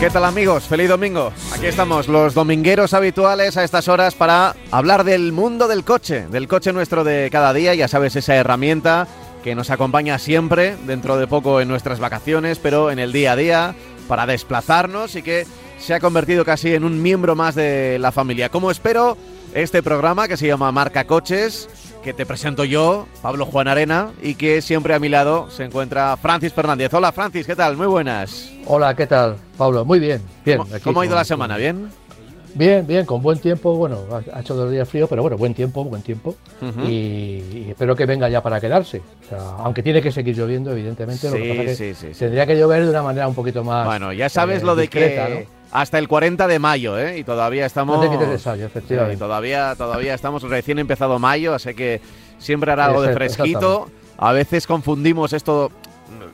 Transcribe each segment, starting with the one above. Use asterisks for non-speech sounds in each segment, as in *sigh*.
¿Qué tal amigos? Feliz domingo. Aquí estamos los domingueros habituales a estas horas para hablar del mundo del coche, del coche nuestro de cada día, ya sabes, esa herramienta que nos acompaña siempre, dentro de poco en nuestras vacaciones, pero en el día a día, para desplazarnos y que se ha convertido casi en un miembro más de la familia. Como espero, este programa que se llama Marca Coches, que te presento yo, Pablo Juan Arena, y que siempre a mi lado se encuentra Francis Fernández. Hola Francis, ¿qué tal? Muy buenas. Hola, ¿qué tal, Pablo? Muy bien, bien. ¿Cómo, aquí cómo ha ido la semana? ¿Bien? Bien, bien, con buen tiempo. Bueno, ha hecho dos días frío, pero bueno, buen tiempo, buen tiempo. Y, y espero que venga ya para quedarse. O sea, aunque tiene que seguir lloviendo, evidentemente. lo que Sí, pasa que sí, sí, sí. tendría que llover de una manera un poquito más. Bueno, ya sabes eh, lo de discreta, que hasta el 40 de mayo, ¿eh? Y todavía estamos... No te sallo, Sí, efectivamente. todavía, todavía estamos recién empezado mayo, así que siempre hará algo de fresquito. A veces confundimos esto,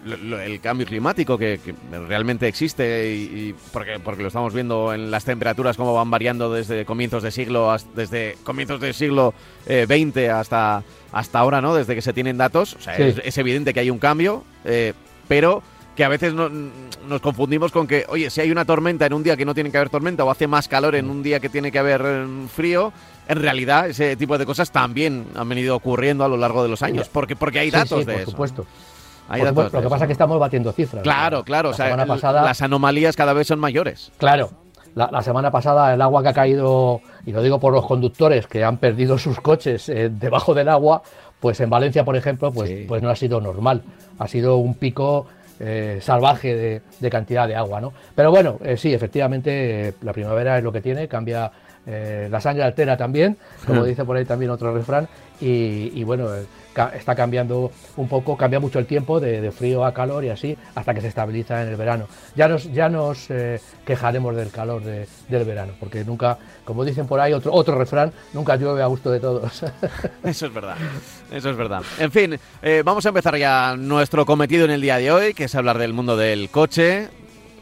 el cambio climático que, que realmente existe y, y porque, porque lo estamos viendo en las temperaturas cómo van variando desde comienzos de siglo hasta- desde comienzos del siglo eh, 20 hasta hasta ahora, ¿no? Desde que se tienen datos, o sea, Sí. es, es evidente que hay un cambio, eh, pero que a veces no- nos confundimos con que, oye, si hay una tormenta en un día que no tiene que haber tormenta o hace más calor en un día que tiene que haber eh, frío, en realidad ese tipo de cosas también han venido ocurriendo a lo largo de los años, porque porque hay datos sí, de por eso. supuesto. Hay Por datos supuesto, de lo que eso. pasa es que estamos batiendo cifras. Claro, La- claro, La o sea, semana pasada, las anomalías cada vez son mayores. Claro, la, la semana pasada el agua que ha caído, y lo digo por los conductores que han perdido sus coches eh, debajo del agua, pues en Valencia, por ejemplo, pues, Sí. pues no ha sido normal. Ha sido un pico eh, salvaje de, de cantidad de agua, ¿no? Pero bueno, eh, sí, efectivamente, eh, la primavera es lo que tiene, cambia eh, la sangre altera también, como *laughs* dice por ahí también otro refrán, y, bueno, está cambiando un poco, cambia mucho el tiempo de, frío a calor y así, hasta que se estabiliza en el verano. Ya nos, ya nos eh, quejaremos del calor de- del verano, porque nunca, como dicen por ahí, otro, otro refrán, nunca llueve a gusto de todos. *laughs* Eso es verdad, eso es verdad. En fin, eh, vamos a empezar ya nuestro cometido en el día de hoy, que es hablar del mundo del coche,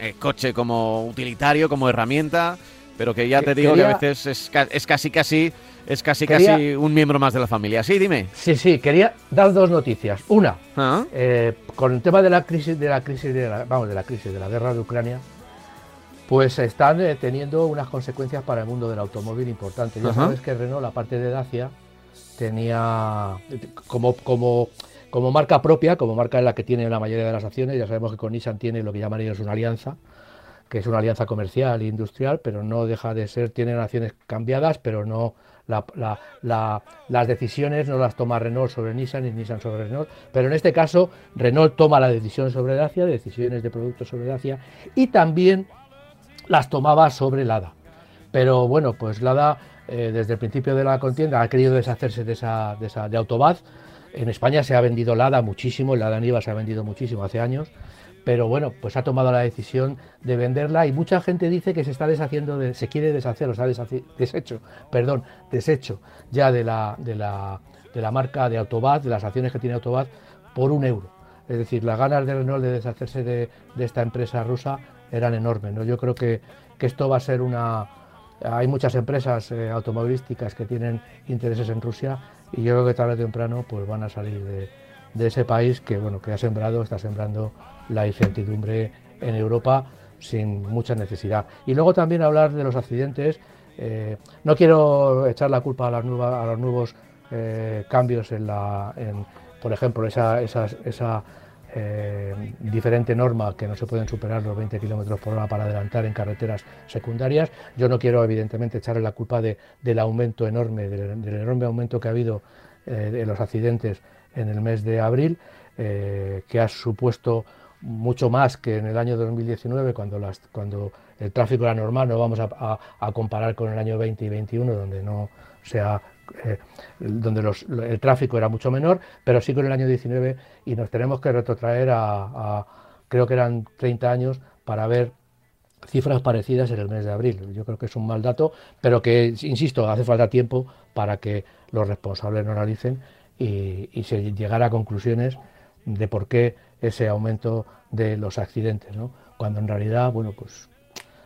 eh, coche como utilitario, como herramienta, pero que ya te digo que a veces es, es casi casi es casi Quería- casi un miembro más de la familia. Sí, dime. sí, sí, quería dar dos noticias. Una, Ah, Eh, con el tema de la crisis de la crisis de la, vamos de la crisis de la guerra de Ucrania pues están eh, teniendo unas consecuencias para el mundo del automóvil importantes ya sabes que Renault la parte de Dacia tenía como como como marca propia como marca en la que tiene la mayoría de las acciones ya sabemos que con Nissan tiene lo que llaman ellos una alianza que es una alianza comercial e industrial, pero no deja de ser, tienen acciones cambiadas, pero no la- la- la- las decisiones no las toma Renault sobre Nissan y Nissan sobre Renault, pero en este caso Renault toma la decisión sobre Dacia, decisiones de productos sobre Dacia, y también las tomaba sobre Lada. Pero bueno, pues Lada eh, desde el principio de la contienda ha querido deshacerse de esa, de esa Autobad. En España se ha vendido Lada muchísimo, el Lada Niva se ha vendido muchísimo hace años, pero bueno, pues ha tomado la decisión de venderla y mucha gente dice que se está deshaciendo, de, se quiere deshacer, o sea, deshecho, perdón, deshecho ya de la, de la, de la marca de Autobad, de las acciones que tiene Autobad, por un euro. Es decir, las ganas de Renault de deshacerse de, de esta empresa rusa eran enormes. ¿no? Yo creo que, que esto va a ser una... Hay muchas empresas eh, automovilísticas que tienen intereses en Rusia y yo creo que tarde o temprano pues van a salir de, de ese país que bueno que ha sembrado, está sembrando la incertidumbre en Europa sin mucha necesidad. Y luego también hablar de los accidentes. eh, no quiero echar la culpa a, las nuevas, a los nuevos eh, cambios en la, en, por ejemplo, esa, esas- esa eh, diferente norma que no se pueden superar los 20 kilómetros por hora para adelantar en carreteras secundarias. Yo no quiero, evidentemente, echarle la culpa de- del aumento enorme, del, del enorme aumento que ha habido de los accidentes en el mes de abril, que ha supuesto mucho más que en el año 2019, cuando, las, cuando el tráfico era normal, no vamos a, a- comparar con el año 20 y 21, donde no se eh, donde los- el tráfico era mucho menor, pero sí con el año 19 y nos tenemos que retrotraer a, a- creo que eran 30 años para ver cifras parecidas en el mes de abril. Yo creo que es un mal dato, pero que, insisto, hace falta tiempo para que los responsables lo analicen y, y se llegara a conclusiones de por qué ese aumento de los accidentes, ¿no? cuando en realidad, bueno, pues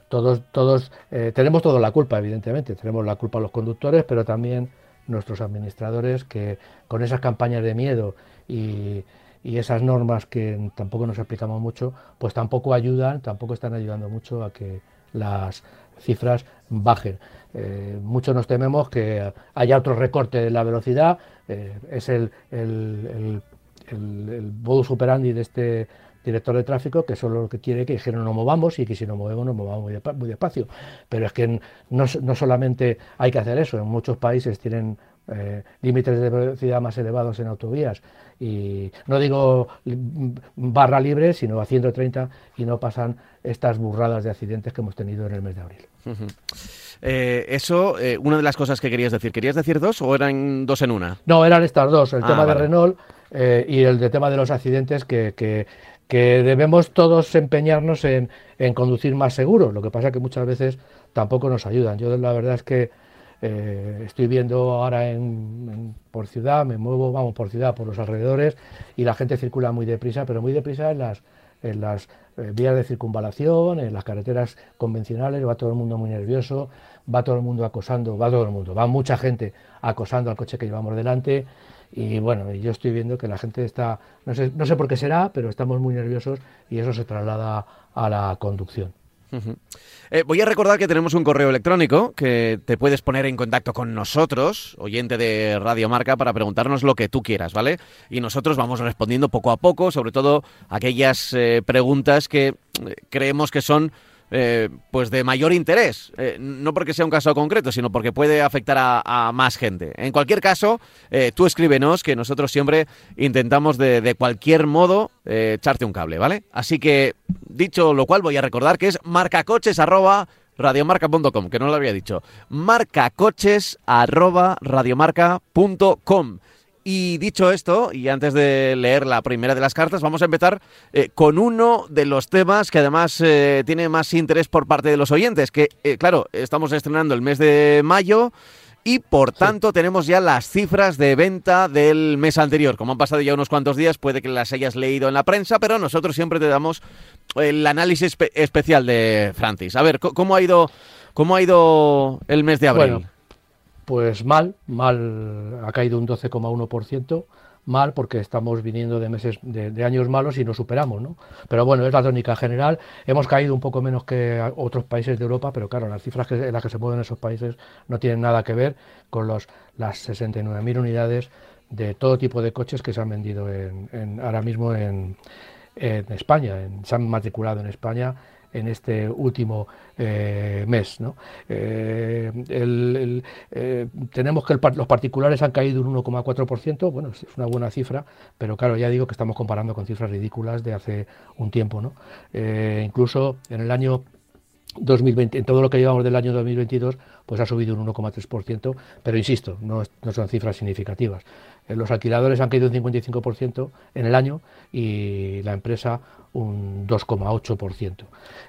todos, todos eh, tenemos toda la culpa, evidentemente, tenemos la culpa los conductores, pero también nuestros administradores que con esas campañas de miedo y, esas normas que tampoco nos explicamos mucho, pues tampoco ayudan, tampoco están ayudando mucho a que las cifras bajen. Eh, muchos nos tememos que haya otro recorte de la velocidad, eh, es el, el, el modus operandi de este director de tráfico que solo lo que quiere que no nos movamos y que si nos movemos nos movamos muy, despacio. Pero es que no, no, solamente hay que hacer eso, en muchos países tienen eh, límites de velocidad más elevados en autovías y no digo barra libre, sino a 130 y no pasan estas burradas de accidentes que hemos tenido en el mes de abril. Eh, eso, eh, una de las cosas que querías decir, ¿querías decir dos o eran dos en una? No, eran estas dos, el ah, tema de Renault y el de tema de los accidentes que, que, debemos todos empeñarnos en, conducir más seguro. Lo que pasa es que muchas veces tampoco nos ayudan. Yo la verdad es que eh, estoy viendo ahora en, por ciudad, me muevo, vamos, por ciudad, por los alrededores, y la gente circula muy deprisa, pero muy deprisa en las, en las eh, vías de circunvalación, en las carreteras convencionales, va todo el mundo muy nervioso, va todo el mundo acosando, va todo el mundo, va mucha gente acosando al coche que llevamos delante, y bueno, yo estoy viendo que la gente está, no sé, no sé por qué será, pero estamos muy nerviosos y eso se traslada a la conducción. Eh, voy a recordar que tenemos un correo electrónico que te puedes poner en contacto con nosotros, oyente de Radio Marca, para preguntarnos lo que tú quieras, ¿vale? Y nosotros vamos respondiendo poco a poco, sobre todo aquellas eh, preguntas que eh, creemos que son eh, pues de mayor interés. Eh, no porque sea un caso concreto, sino porque puede afectar a, más gente. En cualquier caso, eh, tú escríbenos que nosotros siempre intentamos de, cualquier modo echarte un cable, ¿vale? Así que, dicho lo cual, voy a recordar que es marcacoches arroba radiomarca.com, que no lo había dicho. marcacoches arroba radiomarca.com. Y dicho esto, y antes de leer la primera de las cartas, vamos a empezar eh, con uno de los temas que además eh, tiene más interés por parte de los oyentes, que eh, claro, estamos estrenando el mes de mayo y por tanto tenemos ya las cifras de venta del mes anterior. Como han pasado ya unos cuantos días, puede que las hayas leído en la prensa, pero nosotros siempre te damos el análisis especial de Francis. A ver, ¿cómo ha ido, cómo ha ido el mes de abril? Pues mal, mal, ha caído un 12,1%, mal porque estamos viniendo de meses de, años malos y no superamos, ¿no? Pero bueno, es la tónica general. Hemos caído un poco menos que otros países de Europa, pero claro, las cifras que, en las que se mueven esos países no tienen nada que ver con los, las 69.000 unidades de todo tipo de coches que se han vendido en, ahora mismo en, en España, en, se han matriculado en España en este último eh, mes. ¿no? Eh, eh, tenemos que los particulares han caído un 1,4%, bueno, es una buena cifra, pero claro, ya digo que estamos comparando con cifras ridículas de hace un tiempo. ¿no? incluso en el año 2020, en todo lo que llevamos del año 2022, pues ha subido un 1,3%, pero insisto, no, no, son cifras significativas. Los alquiladores han caído un 55% en el año y la empresa un 2,8%.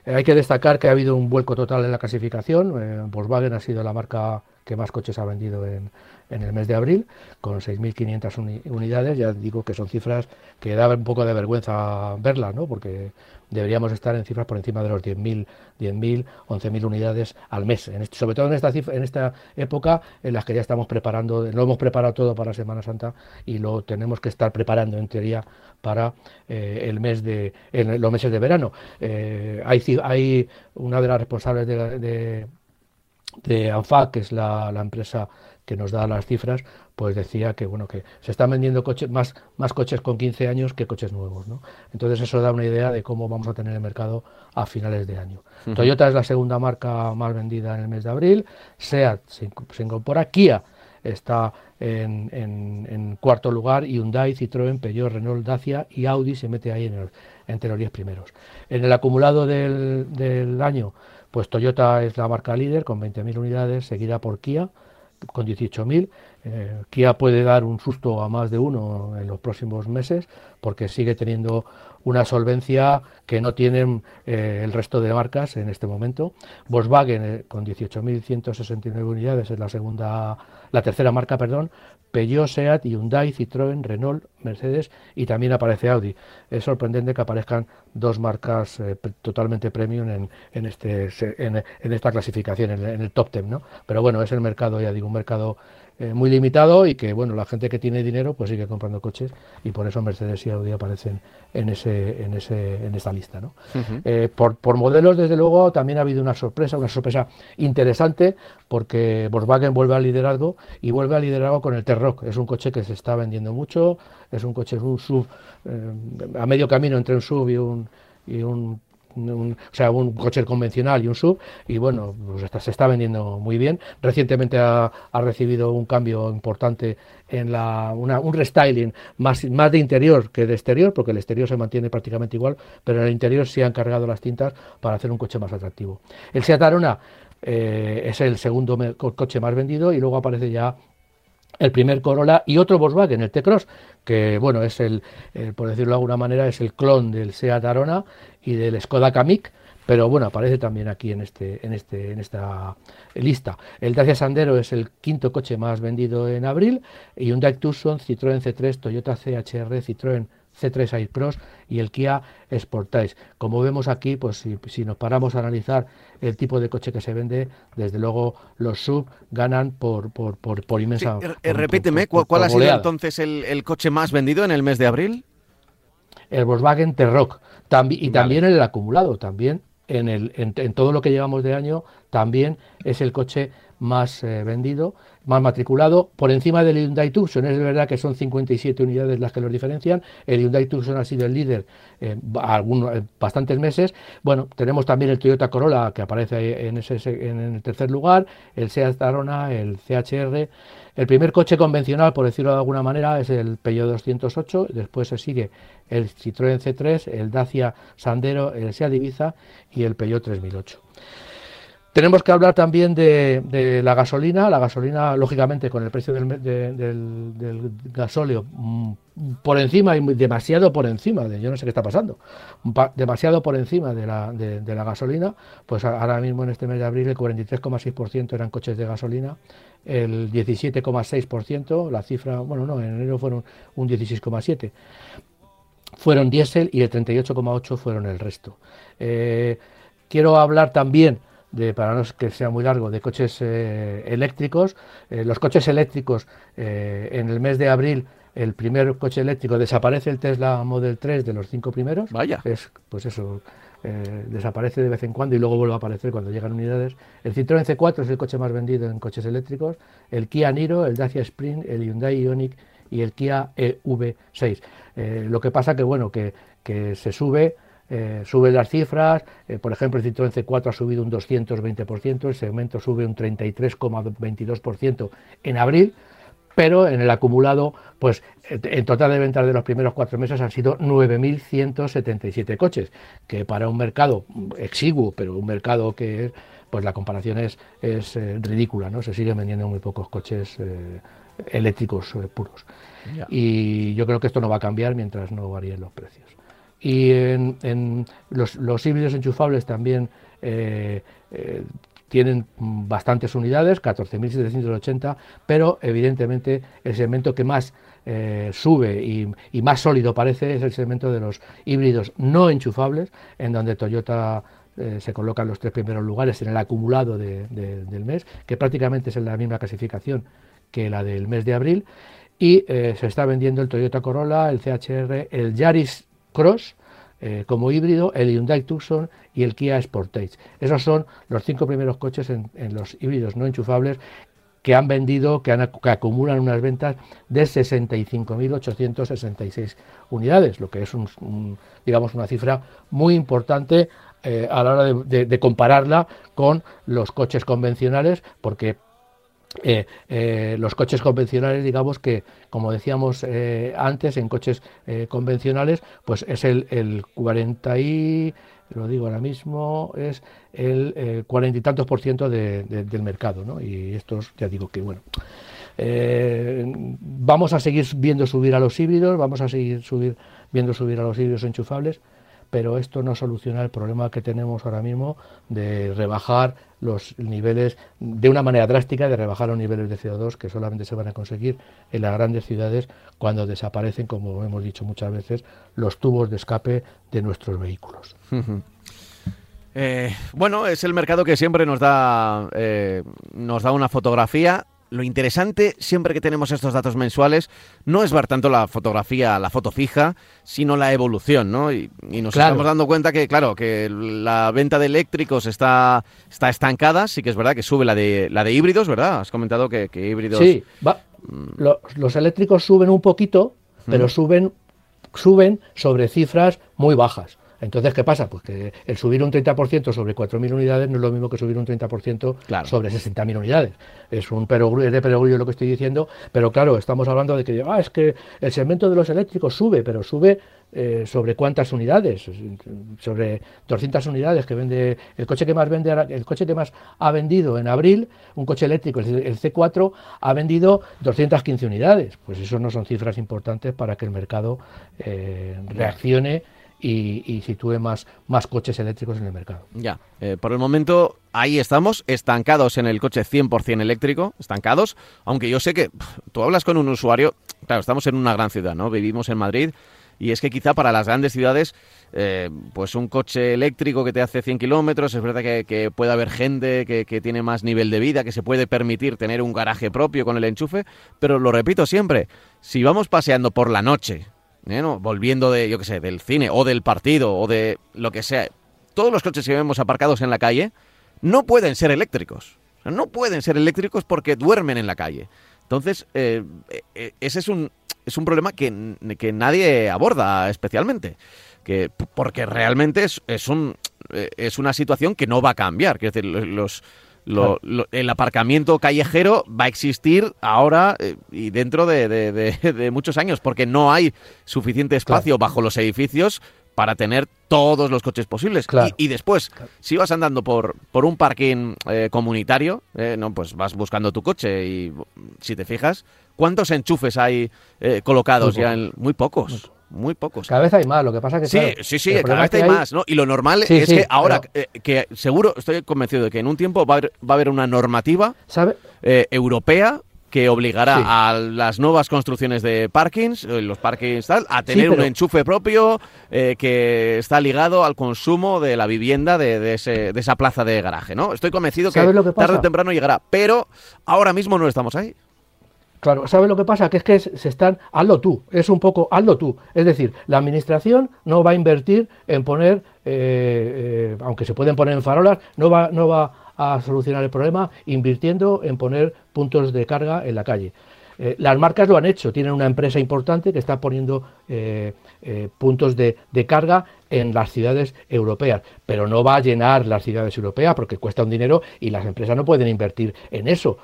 Eh, hay que destacar que ha habido un vuelco total en la clasificación. Eh, Volkswagen ha sido la marca que más coches ha vendido en, en el mes de abril, con 6.500 unidades. Ya digo que son cifras que da un poco de vergüenza verlas, ¿no? porque deberíamos estar en cifras por encima de los 10.000, 10.000, 11.000 unidades al mes. Sobre todo en esta, época en la que ya estamos preparando, lo hemos preparado todo para Semana Santa y lo tenemos que estar preparando en teoría para eh, el mes de los meses de verano. Eh, hay, una de las responsables de, de, de ANFAC, que es la empresa que nos da las cifras, pues decía que bueno que se están vendiendo coches más más coches con 15 años que coches nuevos, ¿no? Entonces eso da una idea de cómo vamos a tener el mercado a finales de año. Toyota es la segunda marca más vendida en el mes de abril, SEAT se, incorpora, Kia está en, en, cuarto lugar, Hyundai, Citroën, Peugeot, Renault, Dacia y Audi se mete ahí en entre los 10 primeros. En el acumulado del, del año, pues Toyota es la marca líder con 20.000 unidades, seguida por Kia con 18.000 eh, Kia puede dar un susto a más de uno en los próximos meses porque sigue teniendo una solvencia que no tienen eh, el resto de marcas en este momento. Volkswagen eh, con 18.169 unidades es la segunda, la tercera marca, perdón. Peugeot, Seat, Hyundai, Citroën, Renault, Mercedes y también aparece Audi. Es sorprendente que aparezcan dos marcas totalmente premium en, en, este, en, en, esta clasificación, en, el top 10, ¿no? Pero bueno, es el mercado, ya digo, un mercado eh, muy limitado y que bueno la gente que tiene dinero pues sigue comprando coches y por eso Mercedes y Audi aparecen en ese en ese en esta lista ¿no? Eh, por, por, modelos desde luego también ha habido una sorpresa una sorpresa interesante porque Volkswagen vuelve al liderazgo y vuelve al liderazgo con el T-Rock es un coche que se está vendiendo mucho es un coche un sub eh, a medio camino entre un sub y un y un o sea, un coche convencional y un sub, y bueno, pues se está vendiendo muy bien. Recientemente ha, recibido un cambio importante en la, un restyling más, más de interior que de exterior, porque el exterior se mantiene prácticamente igual, pero en el interior sí han cargado las tintas para hacer un coche más atractivo. El Seat Arona eh, es el segundo coche más vendido y luego aparece ya el primer Corolla y otro Volkswagen, el T-Cross, que bueno, es el, por decirlo de alguna manera, es el clon del Seat Arona y del Skoda Kamiq, pero bueno, aparece también aquí en este, en este, en esta lista. El Dacia Sandero es el quinto coche más vendido en abril, y Hyundai Tucson, Citroën C3, Toyota CHR, Citroën C3 Aircross y el Kia Sportage. Como vemos aquí, pues si, nos paramos a analizar el tipo de coche que se vende, desde luego los sub ganan por, por, por, inmensa. Eh, repíteme, ¿cuál, ha sido entonces el, coche más vendido en el mes de abril? El Volkswagen T-Rock y también el acumulado, también en, el, en, todo lo que llevamos de año, también es el coche más eh, vendido más matriculado, por encima del Hyundai Tucson. Es verdad que son 57 unidades las que los diferencian. El Hyundai Tucson ha sido el líder eh, algunos, bastantes meses. Bueno, tenemos también el Toyota Corolla que aparece en, ese, en el tercer lugar, el Seat Arona, el CHR. El primer coche convencional, por decirlo de alguna manera, es el Peugeot 208. Después se sigue el Citroën C3, el Dacia Sandero, el Seat Ibiza y el Peugeot 3008. Tenemos que hablar también de, la gasolina. La gasolina, lógicamente, con el precio del, del, gasóleo mm, por encima y demasiado por encima de, yo no sé qué está pasando, demasiado por encima de la, de, la gasolina, pues ahora mismo en este mes de abril el 43,6% eran coches de gasolina, el 17,6%, la cifra, bueno, no, en enero fueron un 16,7%, fueron diésel y el 38,8% fueron el resto. Eh, quiero hablar también de, para no que sea muy largo, de coches eh, eléctricos. Eh, los coches eléctricos eh, en el mes de abril, el primer coche eléctrico desaparece el Tesla Model 3 de los cinco primeros. Vaya. Es, pues eso, desaparece de vez en cuando y luego vuelve a aparecer cuando llegan unidades. El Citroën C4 es el coche más vendido en coches eléctricos. El Kia Niro, el Dacia Spring, el Hyundai Ioniq y el Kia EV6. lo que pasa que, bueno, que, que se sube eh, suben las cifras, eh, por ejemplo el Citroën C4 ha subido un 220%, el segmento sube un 33,22% en abril, pero en el acumulado, pues en total de ventas de los primeros cuatro meses han sido 9.177 coches, que para un mercado exiguo, pero un mercado que pues la comparación es, es eh, ridícula, ¿no? Se siguen vendiendo muy pocos coches eléctricos puros. Y yo creo que esto no va a cambiar mientras no varíen los precios y en, los, híbridos enchufables también eh, eh, tienen bastantes unidades, 14.780, pero evidentemente el segmento que más eh, sube y, más sólido parece es el segmento de los híbridos no enchufables, en donde Toyota se coloca en los tres primeros lugares en el acumulado del mes, que prácticamente es en la misma clasificación que la del mes de abril, y se está vendiendo el Toyota Corolla, el CHR, el Yaris Cross eh, como híbrido, el Hyundai Tucson y el Kia Sportage. Esos son los cinco primeros coches en, los híbridos no enchufables que han vendido, que, acumulan unas ventas de 65.866 unidades, lo que es digamos una cifra muy importante eh, a la hora de compararla con los coches convencionales, porque eh, eh, los coches convencionales, digamos que, como decíamos eh, antes, en coches convencionales, pues es el, el 40 y, lo digo ahora mismo, es el cuarenta y tantos por ciento del mercado, ¿no? Y estos, ya digo que, bueno, Eh, vamos a seguir viendo subir a los híbridos, vamos a seguir subir, viendo subir a los híbridos enchufables, pero esto no soluciona el problema que tenemos ahora mismo de rebajar los niveles, de una manera drástica, de rebajar los niveles de CO2 que solamente se van a conseguir en las grandes ciudades cuando desaparecen, como hemos dicho muchas veces, los tubos de escape de nuestros vehículos. *laughs* Eh, bueno, es el mercado que siempre nos da, eh, nos da una fotografía lo interesante, siempre que tenemos estos datos mensuales, no es ver tanto la fotografía, la foto fija, sino la evolución, ¿no? Y, nos estamos dando cuenta que, claro, que la venta de eléctricos está, está estancada, sí que es verdad que sube la de, la de híbridos, ¿verdad? Has comentado que, híbridos... Sí, va. Mm. Los, eléctricos suben un poquito, pero suben, suben sobre cifras muy bajas. Entonces, ¿qué pasa? Pues que el subir un 30% sobre 4.000 unidades no es lo mismo que subir un 30% sobre 60.000 unidades. Es un perogrullo, de perogrullo lo que estoy diciendo, pero claro, estamos hablando de que ah, es que el segmento de los eléctricos sube, pero sube eh, sobre cuántas unidades, sobre 200 unidades que vende el coche que más vende el coche que más ha vendido en abril, un coche eléctrico, el C4 ha vendido 215 unidades. Pues eso no son cifras importantes para que el mercado eh, reaccione y, sitúe más, más coches eléctricos en el mercado. Ya, eh, por el momento ahí estamos, estancados en el coche 100% eléctrico, estancados, aunque yo sé que tú hablas con un usuario, claro, estamos en una gran ciudad, ¿no? Vivimos en Madrid. Y es que quizá para las grandes ciudades, eh, pues un coche eléctrico que te hace 100 kilómetros, es verdad que, puede haber gente que, que, tiene más nivel de vida, que se puede permitir tener un garaje propio con el enchufe, pero lo repito siempre, si vamos paseando por la noche ¿eh? volviendo de, yo qué sé, del cine o del partido o de lo que sea, todos los coches que vemos aparcados en la calle no pueden ser eléctricos. No pueden ser eléctricos porque duermen en la calle. Entonces, eh, eh, ese es un, es un problema que, que nadie aborda especialmente. Que, porque realmente es, es, un, es una situación que no va a cambiar. Quiero decir, los, el aparcamiento callejero va a existir ahora eh, y dentro de, *laughs* muchos años, porque no hay suficiente espacio bajo los edificios para tener todos los coches posibles. Y, después, si vas andando por, por un parking eh, comunitario, eh, no, pues vas buscando tu coche y si te fijas, ¿cuántos enchufes hay colocados ya? En, muy pocos muy pocos. Cada vez hay más, lo que pasa que... Sí, sí, sí, cada vez hay, más, ¿no? Y lo normal es que ahora, eh, que seguro, estoy convencido de que en un tiempo va a haber, una normativa eh, europea que obligará a las nuevas construcciones de parkings, eh, los parkings tal, a tener un enchufe propio que está ligado al consumo de la vivienda de, ese, de, esa plaza de garaje, ¿no? Estoy convencido que, que tarde o temprano llegará, pero ahora mismo no estamos ahí. Claro, ¿sabes lo que pasa? Que es que se están, hazlo tú, es un poco, hazlo tú. Es decir, la administración no va a invertir en poner, eh, eh, aunque se pueden poner en farolas, no va, no va a solucionar el problema invirtiendo en poner puntos de carga en la calle. Eh, las marcas lo han hecho, tienen una empresa importante que está poniendo puntos de, de, carga en las ciudades europeas, pero no va a llenar las ciudades europeas porque cuesta un dinero y las empresas no pueden invertir en eso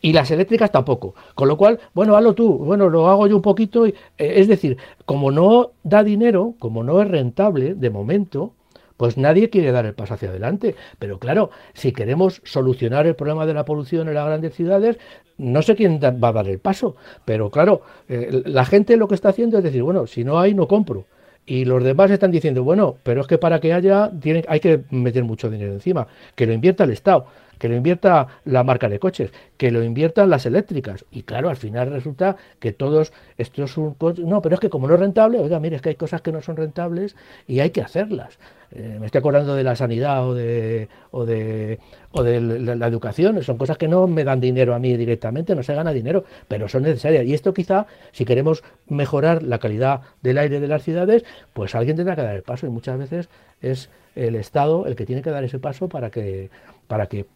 y las eléctricas tampoco. Con lo cual, bueno, hazlo tú, bueno, lo hago yo un poquito. Y, eh, es decir, como no da dinero, como no es rentable de momento, pues nadie quiere dar el paso hacia adelante. Pero claro, si queremos solucionar el problema de la polución en las grandes ciudades, no sé quién va a dar el paso. Pero claro, eh, la gente lo que está haciendo es decir, bueno, si no hay, no compro. Y los demás están diciendo, bueno, pero es que para que haya, tiene, hay que meter mucho dinero encima, que lo invierta el Estado que lo invierta la marca de coches, que lo inviertan las eléctricas. Y claro, al final resulta que todos estos son No, pero es que como no es rentable, oiga, mire, es que hay cosas que no son rentables y hay que hacerlas. Eh, me estoy acordando de la sanidad o de, o de, o de la, educación, son cosas que no me dan dinero a mí directamente, no se gana dinero, pero son necesarias. Y esto quizá, si queremos mejorar la calidad del aire de las ciudades, pues alguien tendrá que dar el paso y muchas veces es el Estado el que tiene que dar ese paso para que, para que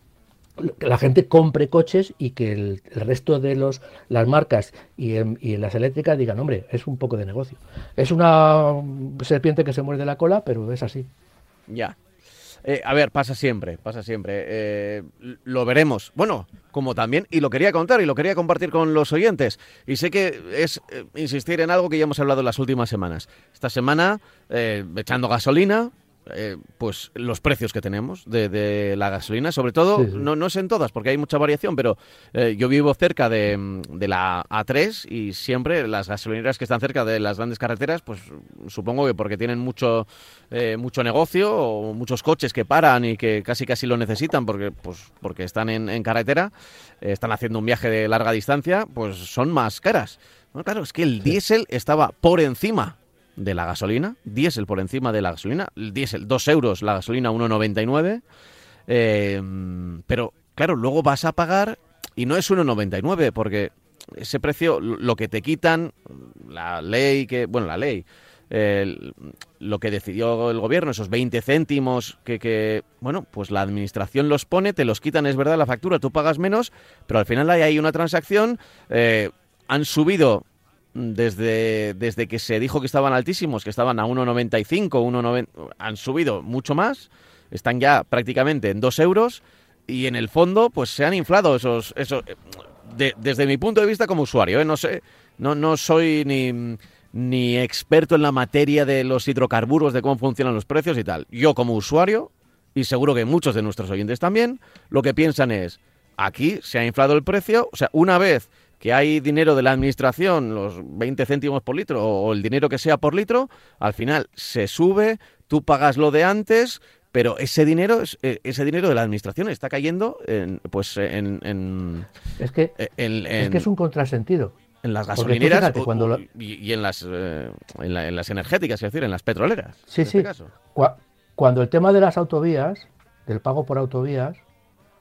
la gente compre coches y que el, resto de los las marcas y, las eléctricas digan, hombre, es un poco de negocio. Es una serpiente que se muerde la cola, pero es así. Ya. Eh, a ver, pasa siempre, pasa siempre. Eh, lo veremos. Bueno, como también, y lo quería contar y lo quería compartir con los oyentes. Y sé que es eh, insistir en algo que ya hemos hablado en las últimas semanas. Esta semana, echando gasolina, eh, pues los precios que tenemos de, la gasolina, sobre todo, No, no es en todas, porque hay mucha variación, pero eh, yo vivo cerca de, de, la A3 y siempre las gasolineras que están cerca de las grandes carreteras, pues supongo que porque tienen mucho, eh, mucho negocio o muchos coches que paran y que casi casi lo necesitan porque, pues, porque están en, en carretera, están haciendo un viaje de larga distancia, pues son más caras. Bueno, claro, es que el diésel estaba por encima de la gasolina, diésel por encima de la gasolina, el diésel 2 euros, la gasolina 1,99, eh, pero claro, luego vas a pagar y no es 1,99 porque ese precio, lo que te quitan, la ley que, bueno, la ley, lo que decidió el gobierno, esos 20 céntimos que, que, bueno, pues la administración los pone, te los quitan, es verdad, la factura, tú pagas menos, pero al final hay ahí una transacción, eh, han subido desde, desde que se dijo que estaban altísimos, que estaban a 1,95, 1,90, han subido mucho más, están ya prácticamente en 2 euros y en el fondo pues se han inflado esos... esos desde mi punto de vista como usuario, ¿eh? no sé, no, no soy ni, ni experto en la materia de los hidrocarburos, de cómo funcionan los precios y tal. Yo como usuario, y seguro que muchos de nuestros oyentes también, lo que piensan es, aquí se ha inflado el precio, o sea, una vez que hay dinero de la administración, los 20 céntimos por litro o el dinero que sea por litro, al final se sube, tú pagas lo de antes, pero ese dinero eh, ese dinero de la administración está cayendo en, pues en, es que es que es un contrasentido. en las gasolineras y, en las eh, en, las energéticas es decir en las petroleras sí sí. este cuando el tema de las autovías del pago por autovías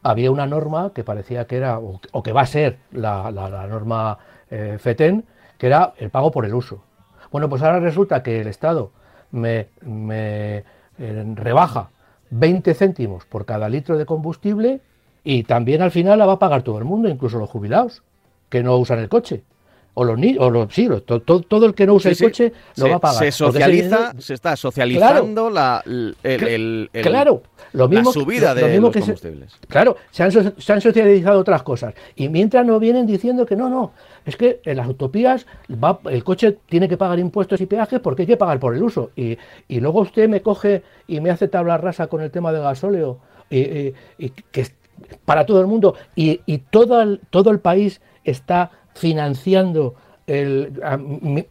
había una norma que parecía que era, o, que va a ser la, norma eh, FETEN, que era el pago por el uso. Bueno, pues ahora resulta que el Estado me, me eh, rebaja 20 céntimos por cada litro de combustible y también al final la va a pagar todo el mundo, incluso los jubilados, que no usan el coche o los niños, o los, sí, todo, todo, el que no usa el coche lo va a pagar. Se socializa, se está socializando la, el, claro, lo mismo, subida de los combustibles. claro, se han, se han, socializado otras cosas. Y mientras nos vienen diciendo que no, no, es que en las utopías va, el coche tiene que pagar impuestos y peajes porque hay que pagar por el uso. Y, y luego usted me coge y me hace tabla rasa con el tema del gasóleo, y, y, que para todo el mundo, y, y todo, el, todo el país está financiando el,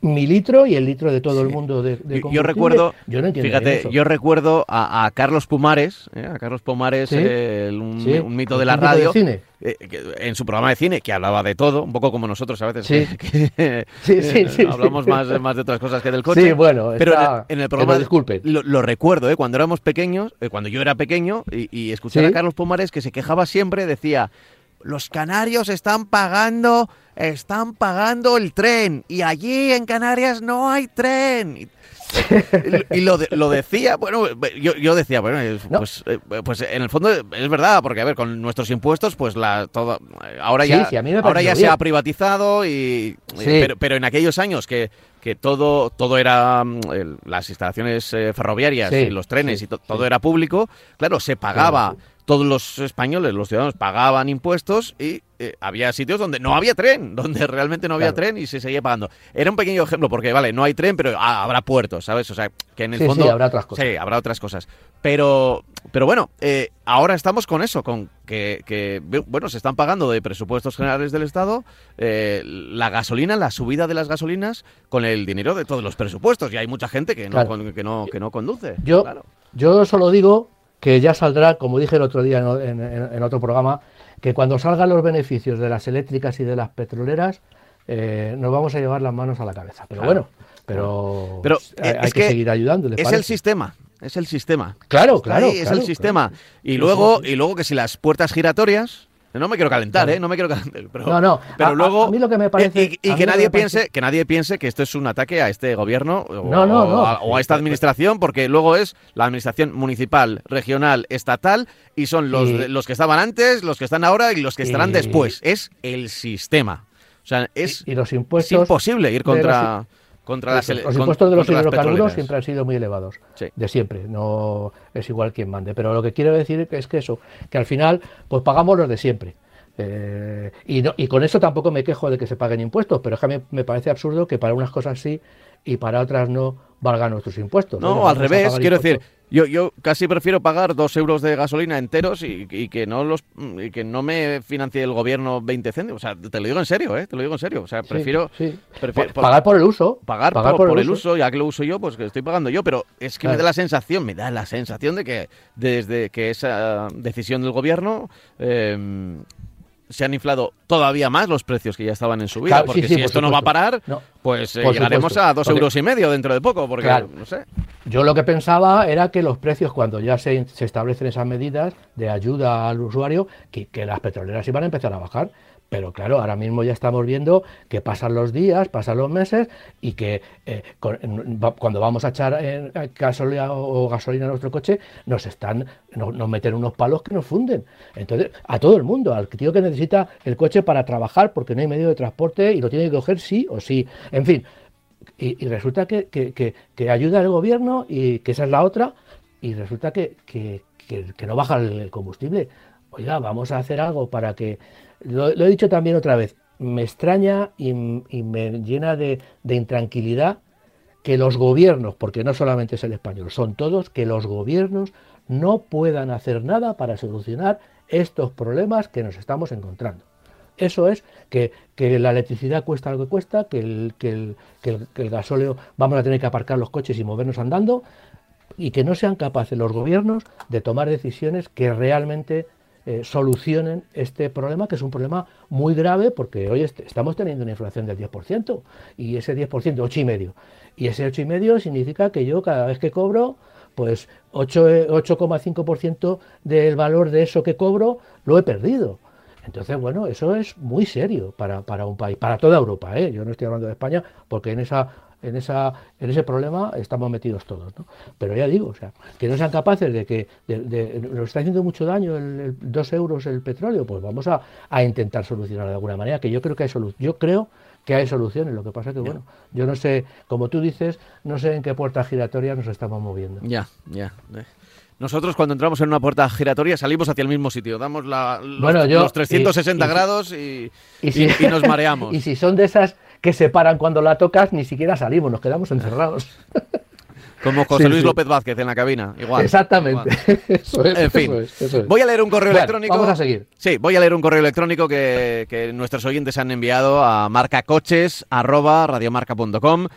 mi, litro y el litro de todo el mundo de, Yo recuerdo, yo no fíjate, yo recuerdo a, Carlos Pumares, ¿eh? a Carlos Pumares, un, mito de la radio, eh, en su programa de cine, que hablaba de todo, un poco como nosotros a veces, *laughs* que, hablamos más, más de otras cosas que del coche. Sí, bueno, pero en, el, programa, disculpe. Lo, recuerdo, ¿eh? cuando éramos pequeños, cuando yo era pequeño, y, y escuché a Carlos Pumares que se quejaba siempre, decía, los canarios están pagando están pagando el tren. Y allí en Canarias no hay tren. y lo, lo, decía, bueno, yo, yo decía, bueno, pues, eh, pues en el fondo es verdad, porque a ver, con nuestros impuestos, pues la todo, ahora ya, ahora ya se ha privatizado y, pero, pero, en aquellos años que, que todo, todo era mm, las instalaciones eh, ferroviarias y los trenes y todo era público, claro, se pagaba todos los españoles, los ciudadanos, pagaban impuestos y eh, había sitios donde no había tren, *laughs* donde realmente no había tren y se seguía pagando. Era un pequeño ejemplo, porque vale, no hay tren, pero ah, habrá puertos, ¿sabes? O sea, que en el fondo. Sí, habrá otras cosas. Sí, habrá otras cosas. Pero, pero bueno, eh, ahora estamos con eso, con que, bueno, se están pagando de presupuestos generales del Estado eh, la gasolina, la subida de las gasolinas con el dinero de todos los presupuestos. Y hay mucha gente que no, que no, que no conduce. Yo, yo solo digo que ya saldrá, como dije el otro día en, otro programa, que cuando salgan los beneficios de las eléctricas y de las petroleras, eh, nos vamos a llevar las manos a la cabeza. Pero bueno, pero, pero hay, que, seguir ayudándole. Es el sistema. Es el sistema. Claro, claro. es el sistema. Y luego, y luego que si las puertas giratorias, no me quiero calentar, ¿eh? No me quiero calentar. Pero, no, no. Pero luego. A mí lo que me parece. Y, que nadie piense, que nadie piense que esto es un ataque a este gobierno o, a, esta administración, porque luego es la administración municipal, regional, estatal, y son los, los que estaban antes, los que están ahora y los que estarán después. Es el sistema. O sea, es, los impuestos imposible ir contra. Contra las, los impuestos de los hidrocarburos siempre han sido muy elevados, de siempre, no es igual quien mande. Pero lo que quiero decir es que eso, que al final pues pagamos los de siempre. Eh, y, y con eso tampoco me quejo de que se paguen impuestos, pero es que me, me parece absurdo que para unas cosas sí y para otras no valgan nuestros impuestos. No, al revés, quiero decir, Yo, yo casi prefiero pagar dos euros de gasolina enteros y, que no los y que no me financie el gobierno 20 céntimos. O sea, te lo digo en serio, ¿eh? Te lo digo en serio. O sea, prefiero, pagar por el uso. Pagar, por, el, uso. ya que lo uso yo, pues que estoy pagando yo. Pero es que me da la sensación, me da la sensación de que desde que esa decisión del gobierno eh, se han inflado todavía más los precios que ya estaban en su vida, porque si esto no va a parar, pues eh, llegaremos a dos euros y medio dentro de poco, porque no sé. Yo lo que pensaba era que los precios, cuando ya se, se establecen esas medidas de ayuda al usuario, que, que las petroleras iban a empezar a bajar. Pero claro, ahora mismo ya estamos viendo que pasan los días, pasan los meses y que eh, cuando vamos a echar eh, gasolina o gasolina a nuestro coche, nos están, nos, meten unos palos que nos funden. Entonces, a todo el mundo, al tío que necesita el coche para trabajar porque no hay medio de transporte y lo tiene que coger sí o sí. En fin, y, resulta que, que, ayuda el gobierno y que esa es la otra, y resulta que, no baja el combustible. Oiga, vamos a hacer algo para que lo, he dicho también otra vez, me extraña y, me llena de, intranquilidad que los gobiernos, porque no solamente es el español, son todos, que los gobiernos no puedan hacer nada para solucionar estos problemas que nos estamos encontrando. Eso es que, la electricidad cuesta lo que cuesta, que el, que, el, gasóleo vamos a tener que aparcar los coches y movernos andando, y que no sean capaces los gobiernos de tomar decisiones que realmente eh, solucionen este problema, que es un problema muy grave porque hoy estamos teniendo una inflación del 10% y ese 10%, 8,5%. Y ese 8,5% significa que yo cada vez que cobro, pues 8,5% del valor de eso que cobro lo he perdido. Entonces, bueno, eso es muy serio para, para un país, para toda Europa. ¿eh? Yo no estoy hablando de España porque en esa en, esa, en ese problema estamos metidos todos. ¿no? Pero ya digo, o sea, que no sean capaces de que nos está haciendo mucho daño el, dos euros el petróleo, pues vamos a, intentar solucionar de alguna manera, que yo creo que hay solución. Yo creo que hay soluciones. Lo que pasa que, bueno, yo no sé, como tú dices, no sé en qué puerta giratoria nos estamos moviendo. Ya, ya. Nosotros cuando entramos en una puerta giratoria salimos hacia el mismo sitio, damos la, los, 360 grados y, y, nos mareamos. *laughs* y si son de esas que se paran cuando la tocas, ni siquiera salimos, nos quedamos encerrados. *laughs* Como José Luis López Vázquez en la cabina, igual. Exactamente. *laughs* en fin, voy a leer un correo electrónico. Vamos a seguir. Sí, voy a leer un correo electrónico que, nuestros oyentes han enviado a marcacoches@radiomarca.com.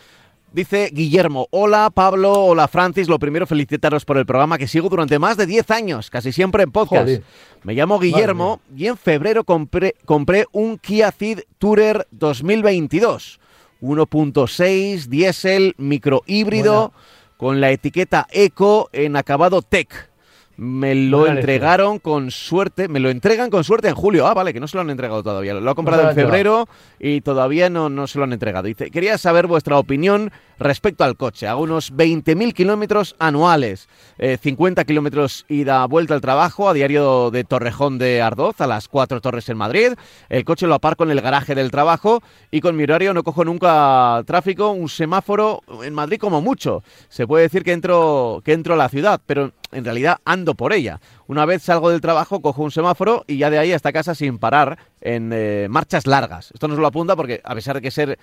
Dice Guillermo, hola Pablo, hola Francis, lo primero felicitaros por el programa que sigo durante más de 10 años, casi siempre en podcast. Me llamo Guillermo y en febrero compré, compré un Kia Ceed Tourer 2022, 1.6 diésel micro híbrido con la etiqueta Eco en acabado Tech. Me lo entregaron con suerte, me lo entregan con suerte en julio. Ah, vale, que no se lo han entregado todavía. Lo ha comprado en febrero y todavía no, no se lo han entregado. Dice, quería saber vuestra opinión respecto al coche. A unos 20.000 kilómetros anuales, 50 eh, kilómetros ida vuelta al trabajo a diario de Torrejón de Ardoz a las cuatro torres en Madrid. El coche lo aparco en el garaje del trabajo y con mi horario no cojo nunca tráfico, un semáforo en Madrid como mucho. Se puede decir que entro, que entro a la ciudad, pero en realidad ando por ella. Una vez salgo del trabajo, cojo un semáforo y ya de ahí hasta casa sin parar en eh, marchas largas. Esto nos lo apunta porque a pesar de que ser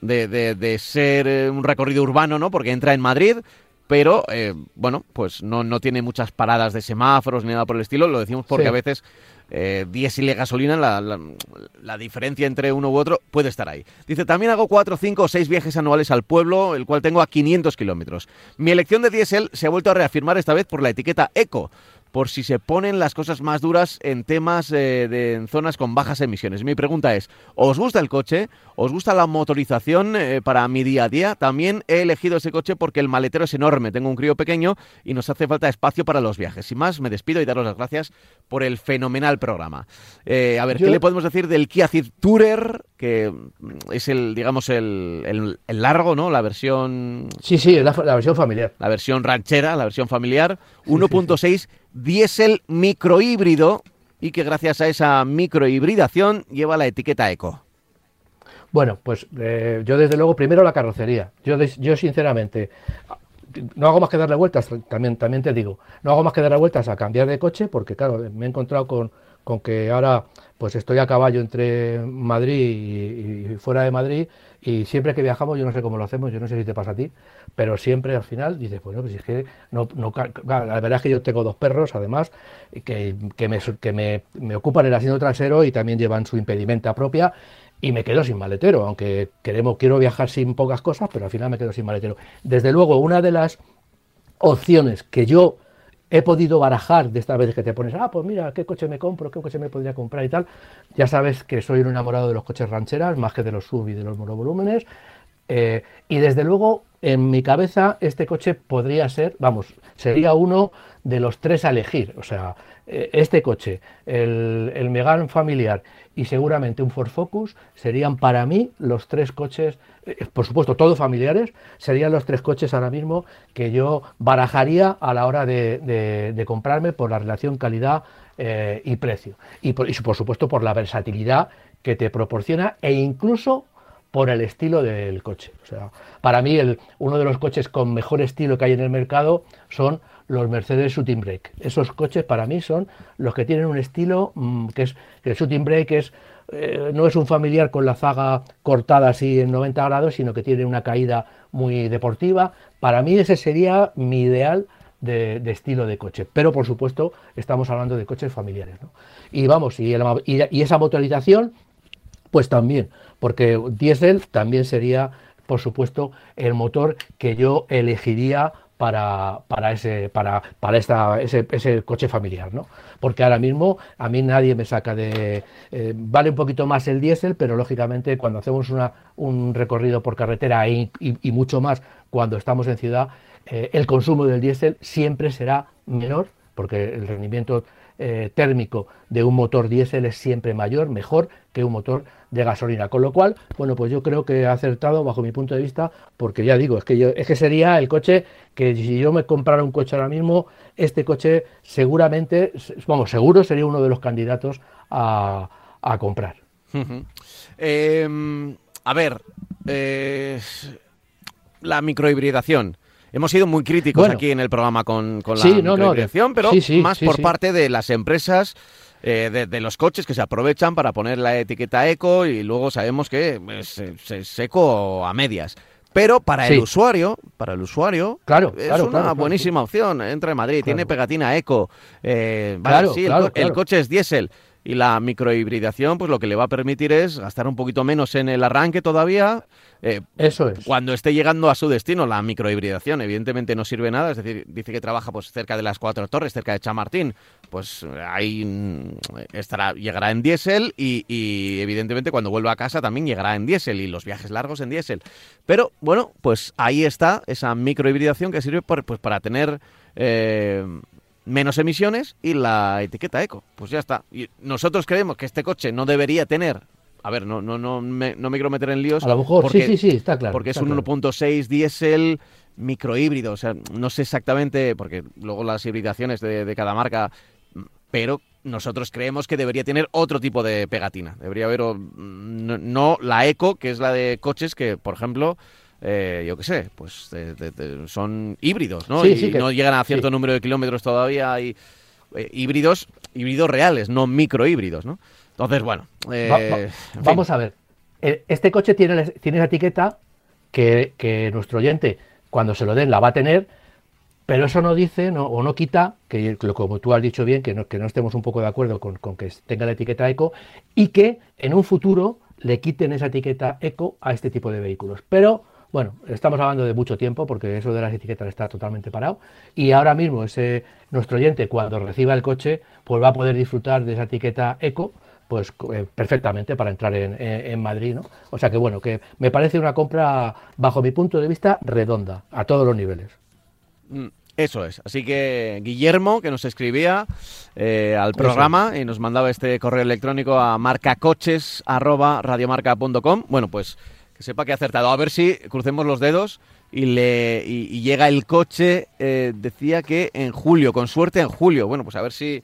de, de, ser eh, un recorrido urbano, ¿no? Porque entra en Madrid, pero eh, bueno, pues no, no tiene muchas paradas de semáforos ni nada por el estilo. Lo decimos porque a veces eh, diésel y gasolina, la, la, diferencia entre uno u otro puede estar ahí. Dice, también hago cuatro, cinco o seis viajes anuales al pueblo, el cual tengo a 500 kilómetros. Mi elección de diésel se ha vuelto a reafirmar esta vez por la etiqueta Eco, por si se ponen las cosas más duras en temas eh, de en zonas con bajas emisiones. Mi pregunta es, ¿os gusta el coche? ¿Os gusta la motorización eh, para mi día a día? También he elegido ese coche porque el maletero es enorme, tengo un crío pequeño y nos hace falta espacio para los viajes. Sin más, me despido y daros las gracias por el fenomenal programa. Eh, a ver, ¿qué le podemos decir del Kia Ceed Tourer? Que mm, es el, digamos, el, largo, ¿no? La versión... Sí, sí, la, la versión familiar. La versión ranchera, la versión familiar. 1.6 diésel microhíbrido y que gracias a esa microhibridación lleva la etiqueta eco. Bueno, pues eh, yo desde luego primero la carrocería. Yo, yo sinceramente no hago más que darle vueltas, también, también te digo, no hago más que darle vueltas a cambiar de coche porque claro, me he encontrado con, con que ahora pues estoy a caballo entre Madrid y, fuera de Madrid y siempre que viajamos, yo no sé cómo lo hacemos, yo no sé si te pasa a ti, pero siempre al final dices, bueno, pues es que no, no la verdad es que yo tengo dos perros además que, que, me, que me, me ocupan el asiento trasero y también llevan su impedimenta propia y me quedo sin maletero, aunque queremos, quiero viajar sin pocas cosas, pero al final me quedo sin maletero. Desde luego, una de las opciones que yo he podido barajar de esta vez que te pones, ah, pues mira, qué coche me compro, qué coche me podría comprar y tal. Ya sabes que soy un enamorado de los coches rancheras, más que de los sub y de los monovolúmenes. Eh, y desde luego, en mi cabeza, este coche podría ser, vamos, sería uno de los tres a elegir. O sea, eh, este coche, el, el Megane familiar y seguramente un Ford Focus serían para mí los tres coches, eh, por supuesto todos familiares, serían los tres coches ahora mismo que yo barajaría a la hora de, comprarme por la relación calidad y precio. Y por, supuesto por la versatilidad que te proporciona e incluso por el estilo del coche. O sea, para mí el, uno de los coches con mejor estilo que hay en el mercado son los Mercedes Shooting Brake. Esos coches para mí son los que tienen un estilo mm, que es que el Shooting Brake es eh, no es un familiar con la zaga cortada así en 90 grados, sino que tiene una caída muy deportiva. Para mí ese sería mi ideal de, estilo de coche. Pero por supuesto estamos hablando de coches familiares. Y vamos, y, y esa motorización, pues también, porque diésel también sería, por supuesto, el motor que yo elegiría para, para, ese, para, para esta, ese, ese, coche familiar, ¿no? Porque ahora mismo a mí nadie me saca de... Eh, vale un poquito más el diésel, pero lógicamente cuando hacemos una, un recorrido por carretera y, mucho más cuando estamos en ciudad, eh, el consumo del diésel siempre será menor, porque el rendimiento eh, térmico de un motor diésel es siempre mayor, mejor que un motor de gasolina. Con lo cual, bueno, pues yo creo que he acertado bajo mi punto de vista, porque ya digo, es que yo, es que sería el coche que si yo me comprara un coche ahora mismo, este coche seguramente, vamos, seguro sería uno de los candidatos a, comprar. Em, a ver, eh, la microhibridación. Hemos sido muy críticos aquí en el programa con, la microhibridación, pero más por parte de las empresas eh, de, los coches que se aprovechan para poner la etiqueta eco y luego sabemos que es, eco a medias. Pero para el usuario, para el usuario, claro, es una buenísima opción. Entra en Madrid, tiene pegatina eco. Eh, sí, el, coche es diésel y la microhibridación, pues lo que le va a permitir es gastar un poquito menos en el arranque todavía. Eh, Eso es. Cuando esté llegando a su destino, la microhibridación, evidentemente no sirve nada. Es decir, dice que trabaja pues cerca de las cuatro torres, cerca de Chamartín. Pues ahí mm, estará, llegará en diésel y, evidentemente cuando vuelva a casa también llegará en diésel y los viajes largos en diésel. Pero bueno, pues ahí está esa microhibridación que sirve pues, para tener eh, menos emisiones y la etiqueta eco. Pues ya está. Y nosotros creemos que este coche no debería tener. A ver, no, no, no, me, no me quiero meter en líos. A lo mejor, sí, sí, sí, está claro. Porque es un 1.6 diésel microhíbrido. O sea, no sé exactamente, porque luego las hibridaciones de, cada marca. Pero nosotros creemos que debería tener otro tipo de pegatina. Debería haber no, la eco, que es la de coches que, por ejemplo, eh, yo qué sé, pues son híbridos, ¿no? y no llegan a cierto número de kilómetros todavía. Hay eh, híbridos, híbridos reales, no microhíbridos, ¿no? Entonces, bueno. Eh, vamos a ver. Este coche tiene, tiene esa etiqueta que, nuestro oyente, cuando se lo den, la va a tener, pero eso no dice o no quita, que como tú has dicho bien, que no, que no estemos un poco de acuerdo con, con que tenga la etiqueta eco y que en un futuro le quiten esa etiqueta eco a este tipo de vehículos. Pero bueno, estamos hablando de mucho tiempo porque eso de las etiquetas está totalmente parado y ahora mismo ese nuestro oyente cuando reciba el coche pues va a poder disfrutar de esa etiqueta eco pues eh, perfectamente para entrar en, Madrid, ¿no? O sea que bueno, que me parece una compra bajo mi punto de vista redonda a todos los niveles. Mm, eso es. Así que Guillermo, que nos escribía eh, al programa y nos mandaba este correo electrónico a marcacoches@radiomarca.com. Bueno, pues que sepa que ha acertado. A ver si crucemos los dedos y, le, y, llega el coche, eh, decía que en julio, con suerte en julio. Bueno, pues a ver si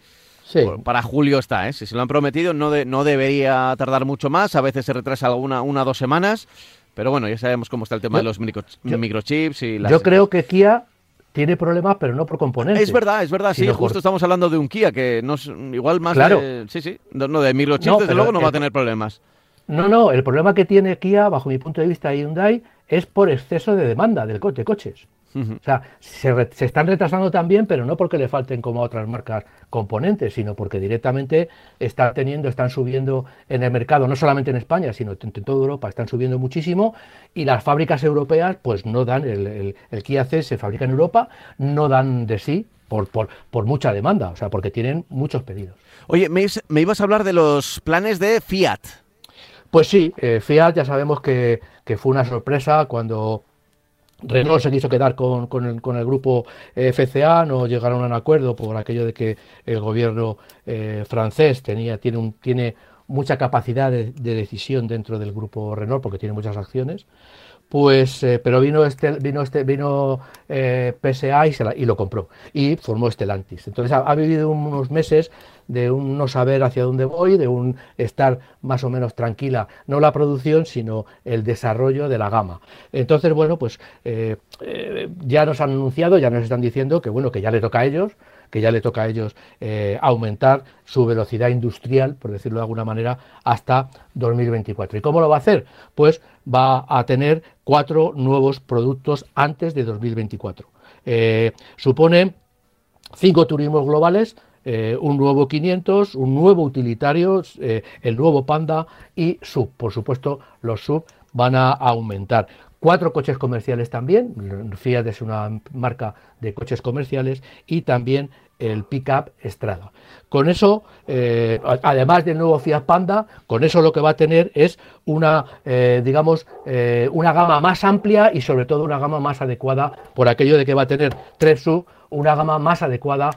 para julio está, ¿eh? Si se lo han prometido no, no debería tardar mucho más, a veces se retrasa alguna una o dos semanas, pero bueno, ya sabemos cómo está el tema de los microchips y Yo creo que Kia tiene problemas, pero no por componentes. Es verdad, es verdad, sí, justo estamos hablando de un Kia que no es igual más claro. de, sí, sí, no, de 1080 desde luego no va a tener problemas. No, no, el problema que tiene Kia, bajo mi punto de vista, Hyundai, es por exceso de demanda del coche, coches. O sea, se, están retrasando también, pero no porque le falten como a otras marcas componentes, sino porque directamente están teniendo, están subiendo en el mercado, no solamente en España, sino en, toda Europa, están subiendo muchísimo y las fábricas europeas pues no dan, el, el, Kia C se fabrica en Europa, no dan de sí por, por, por, mucha demanda, o sea, porque tienen muchos pedidos. Oye, me, me ibas a hablar de los planes de Fiat. Pues sí, eh, Fiat ya sabemos que, que fue una sorpresa cuando Renault se quiso quedar con, el, grupo eh, FCA, no llegaron a un acuerdo por aquello de que el gobierno eh, francés tenía, tiene, un, tiene mucha capacidad de, decisión dentro del grupo Renault porque tiene muchas acciones. Pues, pero vino este, vino este, vino PSA y, se y, lo compró y formó Stellantis. Entonces ha vivido unos meses de un no saber hacia dónde voy, de un estar más o menos tranquila, no la producción, sino el desarrollo de la gama. Entonces, bueno, pues eh, eh, ya nos han anunciado, ya nos están diciendo que bueno, que ya le toca a ellos, que ya le toca a ellos eh, aumentar su velocidad industrial, por decirlo de alguna manera, hasta 2024. ¿Y cómo lo va a hacer? Pues va a tener cuatro nuevos productos antes de 2024. supone cinco turismos globales, eh, un nuevo 500, un nuevo utilitario, eh, el nuevo Panda y sub. Por supuesto, los sub van a aumentar. Cuatro coches comerciales también, Fiat es una marca de coches comerciales y también el pickup Estrada. Con eso, eh, además del nuevo Fiat Panda, con eso lo que va a tener es una, digamos, una gama más amplia y sobre todo una gama más adecuada por aquello de que va a tener tres sub, una gama más adecuada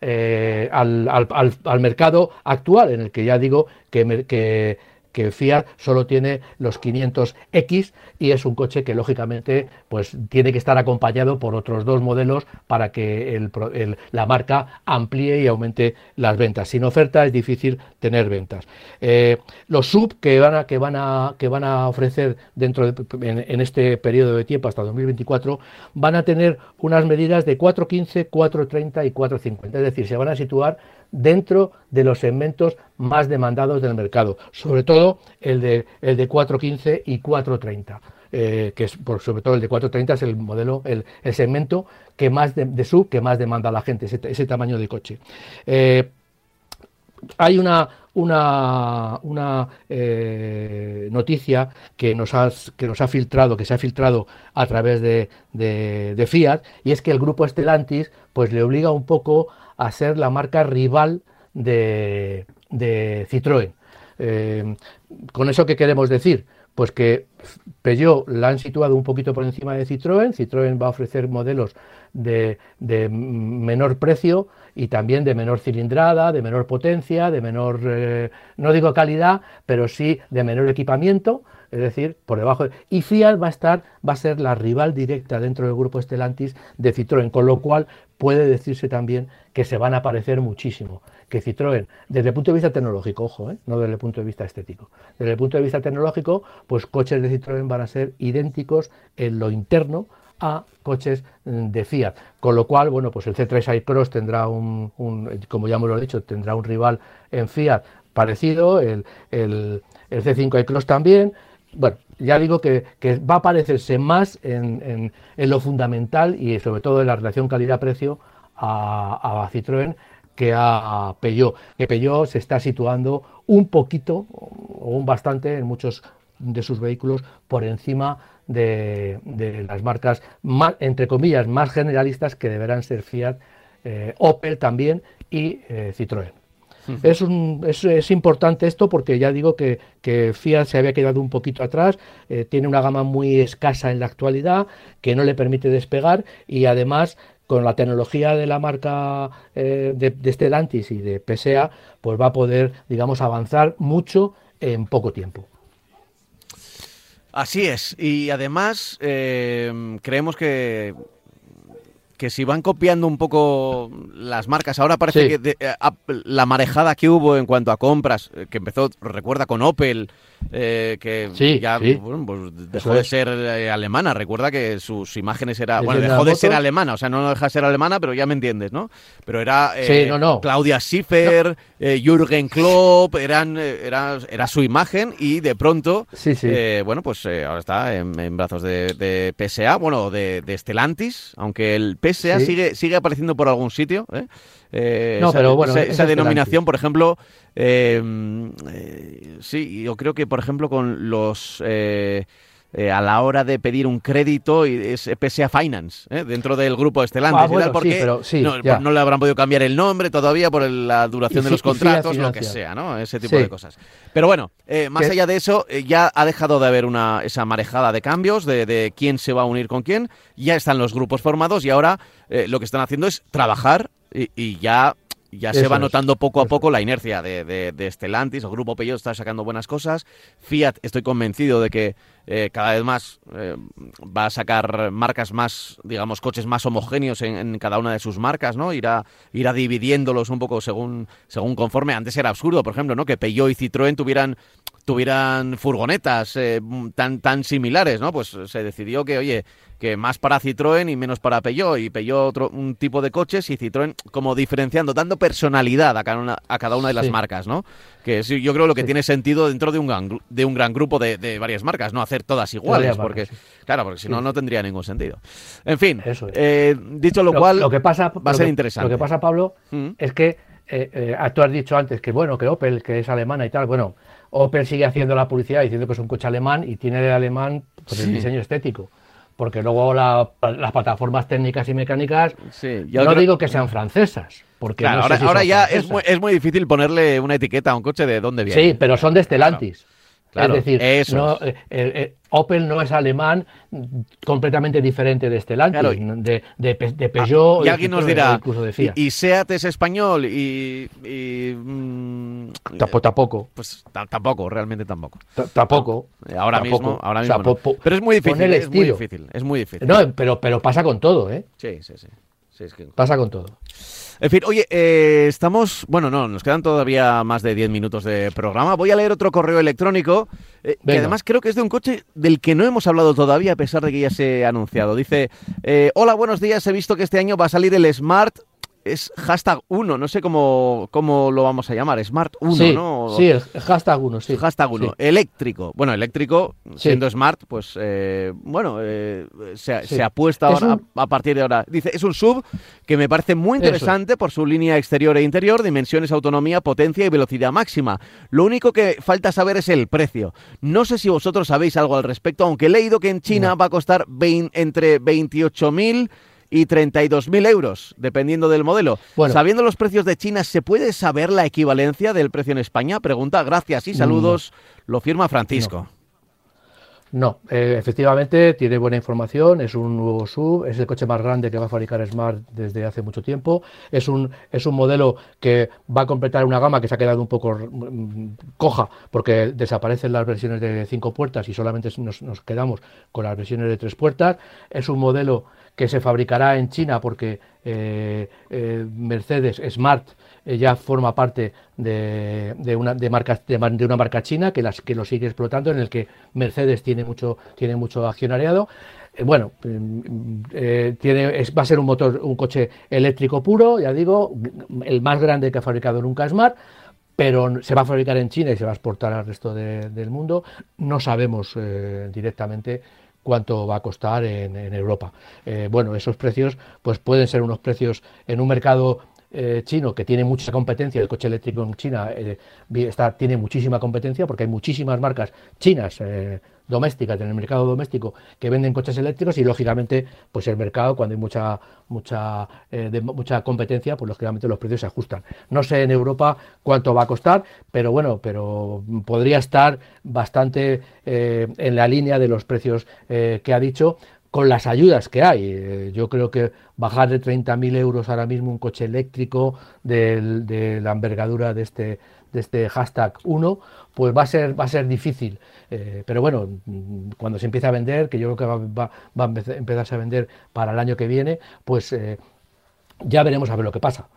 eh, al, al, al, mercado actual, en el que ya digo que, que Fiat solo tiene los 500X y es un coche que lógicamente pues tiene que estar acompañado por otros dos modelos para que la marca amplíe y aumente las ventas. Sin oferta es difícil tener ventas. Eh, los sub que van a, que van a, que van a ofrecer dentro en, este periodo de tiempo hasta 2024 van a tener unas medidas de 415, 430 y 450. Es decir, se van a situar dentro de los segmentos más demandados del mercado, sobre todo el de, el de 415 y 430. Eh, que es por, sobre todo el de 430 es el modelo, el, segmento que más de, sub que más demanda la gente, ese, tamaño de coche. Eh, hay una, una, una eh, noticia que nos, que nos ha filtrado, que se ha filtrado a través de, de, Fiat, y es que el grupo Stellantis pues le obliga un poco a ser la marca rival de, de Citroën. Eh, ¿Con eso qué queremos decir? Pues que Peugeot la han situado un poquito por encima de Citroën. Citroën va a ofrecer modelos de, menor precio y también de menor cilindrada, de menor potencia, de menor, eh, no digo calidad, pero sí de menor equipamiento es decir, por debajo. De... Y Fiat va a estar, va a ser la rival directa dentro del grupo Stellantis de Citroën, con lo cual puede decirse también que se van a parecer muchísimo. Que Citroën, desde el punto de vista tecnológico, ojo, ¿eh? no desde el punto de vista estético, desde el punto de vista tecnológico, pues coches de Citroën van a ser idénticos en lo interno a coches mm, de Fiat. Con lo cual, bueno, pues el C3 iCross tendrá un, como ya hemos dicho, tendrá un rival en Fiat parecido, el, el, el C5 iCross también, bueno, ya digo que, va a parecerse más en, lo fundamental y sobre todo en la relación calidad-precio a, a, Citroën que a Peugeot. Que Peugeot se está situando un poquito o un bastante en muchos de sus vehículos por encima de, las marcas, más, entre comillas, más generalistas que deberán ser Fiat, eh, Opel también y eh, Citroën es, un, es, es, importante esto porque ya digo que, que, Fiat se había quedado un poquito atrás, eh, tiene una gama muy escasa en la actualidad que no le permite despegar y además con la tecnología de la marca eh, de, Stellantis y de PSA, pues va a poder, digamos, avanzar mucho en poco tiempo. Así es, y además eh, creemos que que si van copiando un poco las marcas, ahora parece que eh, la marejada que hubo en cuanto a compras, eh, que empezó, recuerda, con Opel, eh, que ya pues dejó de ser alemana. Recuerda que sus imágenes eran. Bueno, dejó de ser alemana, o sea, no deja de ser alemana, pero ya me entiendes, ¿no? Pero era Claudia Schiffer, Jürgen Klopp, eran, era, era su imagen y de pronto, bueno, pues ahora está en, brazos de, PSA, bueno, de, de Stellantis, aunque el PSA sigue, sigue apareciendo por algún sitio. ¿eh? Eh, no, esa, pero bueno, esa, denominación, por ejemplo, eh, sí, yo creo que, por ejemplo, con los eh, a la hora de pedir un crédito y es PSA Finance ¿eh? dentro del grupo Estelantes. Ah, porque no, le habrán podido cambiar el nombre todavía por la duración de los contratos, lo que sea, ¿no? Ese tipo de cosas. Pero bueno, eh, más allá de eso, ya ha dejado de haber una esa marejada de cambios de, quién se va a unir con quién. Ya están los grupos formados y ahora lo que están haciendo es trabajar y, ya ya se va notando poco a poco la inercia de, de, de, Stellantis, el grupo Peugeot está sacando buenas cosas, Fiat estoy convencido de que eh, cada vez más eh, va a sacar marcas más, digamos, coches más homogéneos en, cada una de sus marcas, ¿no? Irá, irá dividiéndolos un poco según, según conforme. Antes era absurdo, por ejemplo, ¿no? Que Peugeot y Citroën tuvieran tuvieran furgonetas eh, tan, tan similares, ¿no? Pues se decidió que, oye, que más para Citroën y menos para Peugeot, y Peugeot otro un tipo de coches y Citroën como diferenciando, dando personalidad a cada una, a cada una de las marcas, ¿no? Que sí, yo creo lo que tiene sentido dentro de un gran, de un gran grupo de, de varias marcas, no hacer todas iguales, porque claro, porque si no, no tendría ningún sentido. En fin, eh, dicho lo, cual, lo que pasa, va a ser interesante. Lo que pasa, Pablo, mm. es que eh, tú has dicho antes que bueno, que Opel, que es alemana y tal, bueno, Opel sigue haciendo la publicidad diciendo que es un coche alemán y tiene de alemán pues, el diseño estético. Porque luego las plataformas técnicas y mecánicas, no digo que sean francesas. Porque ahora, ya es muy, es muy, difícil ponerle una etiqueta a un coche de dónde viene. Sí, pero son de Stellantis es decir, no, eh, eh, eh, Opel no es alemán completamente diferente de Stellantis, de, de, ah, Peugeot y alguien nos dirá, Y, Seat es español y... Mm, tampoco. Pues tampoco, realmente tampoco. Tampoco. Ahora mismo, ahora mismo Pero es muy difícil, es muy difícil, es muy difícil. No, pero, pero pasa con todo, ¿eh? Sí, sí, sí. Pasa con todo. En fin, oye, eh, estamos. Bueno, no, nos quedan todavía más de 10 minutos de programa. Voy a leer otro correo electrónico, eh, que además creo que es de un coche del que no hemos hablado todavía, a pesar de que ya se ha anunciado. Dice: eh, Hola, buenos días. He visto que este año va a salir el Smart es hashtag 1, no sé cómo, cómo lo vamos a llamar, Smart 1, ¿no? Sí, el hashtag 1, sí. Hashtag 1, eléctrico. Bueno, eléctrico, siendo Smart, pues eh, bueno, eh, se, apuesta ahora, a, partir de ahora. Dice, es un sub que me parece muy interesante por su línea exterior e interior, dimensiones, autonomía, potencia y velocidad máxima. Lo único que falta saber es el precio. No sé si vosotros sabéis algo al respecto, aunque he leído que en China va a costar entre 28.000 y 32.000 euros, dependiendo del modelo. Sabiendo los precios de China, ¿se puede saber la equivalencia del precio en España? Pregunta, gracias y saludos. Lo firma Francisco. No, eh, efectivamente tiene buena información, es un nuevo sub, es el coche más grande que va a fabricar Smart desde hace mucho tiempo, es un, es un modelo que va a completar una gama que se ha quedado un poco coja porque desaparecen las versiones de cinco puertas y solamente nos, quedamos con las versiones de tres puertas, es un modelo que se fabricará en China porque eh, eh, Mercedes Smart ya forma parte de, una, de, marcas, de, una marca china que, las, que lo sigue explotando, en el que Mercedes tiene mucho, tiene mucho accionariado. bueno, tiene, va a ser un motor, un coche eléctrico puro, ya digo, el más grande que ha fabricado nunca Smart, pero se va a fabricar en China y se va a exportar al resto del mundo. No sabemos directamente cuánto va a costar en, Europa. Eh, bueno, esos precios pues pueden ser unos precios en un mercado eh, chino que tiene mucha competencia, el coche eléctrico en China eh, está, tiene muchísima competencia porque hay muchísimas marcas chinas domésticas en el mercado doméstico que venden coches eléctricos y lógicamente pues el mercado cuando hay mucha mucha eh, mucha competencia pues lógicamente los precios se ajustan. No sé en Europa cuánto va a costar pero bueno pero podría estar bastante eh, en la línea de los precios eh, que ha dicho con las ayudas que hay. Eh, yo creo que bajar de 30.000 euros ahora mismo un coche eléctrico de la envergadura de este, de este hashtag 1, pues va a ser, va a ser difícil. Eh, pero bueno, cuando se empiece a vender, que yo creo que va, va, a empezarse a vender para el año que viene, pues eh, ya veremos a ver lo que pasa.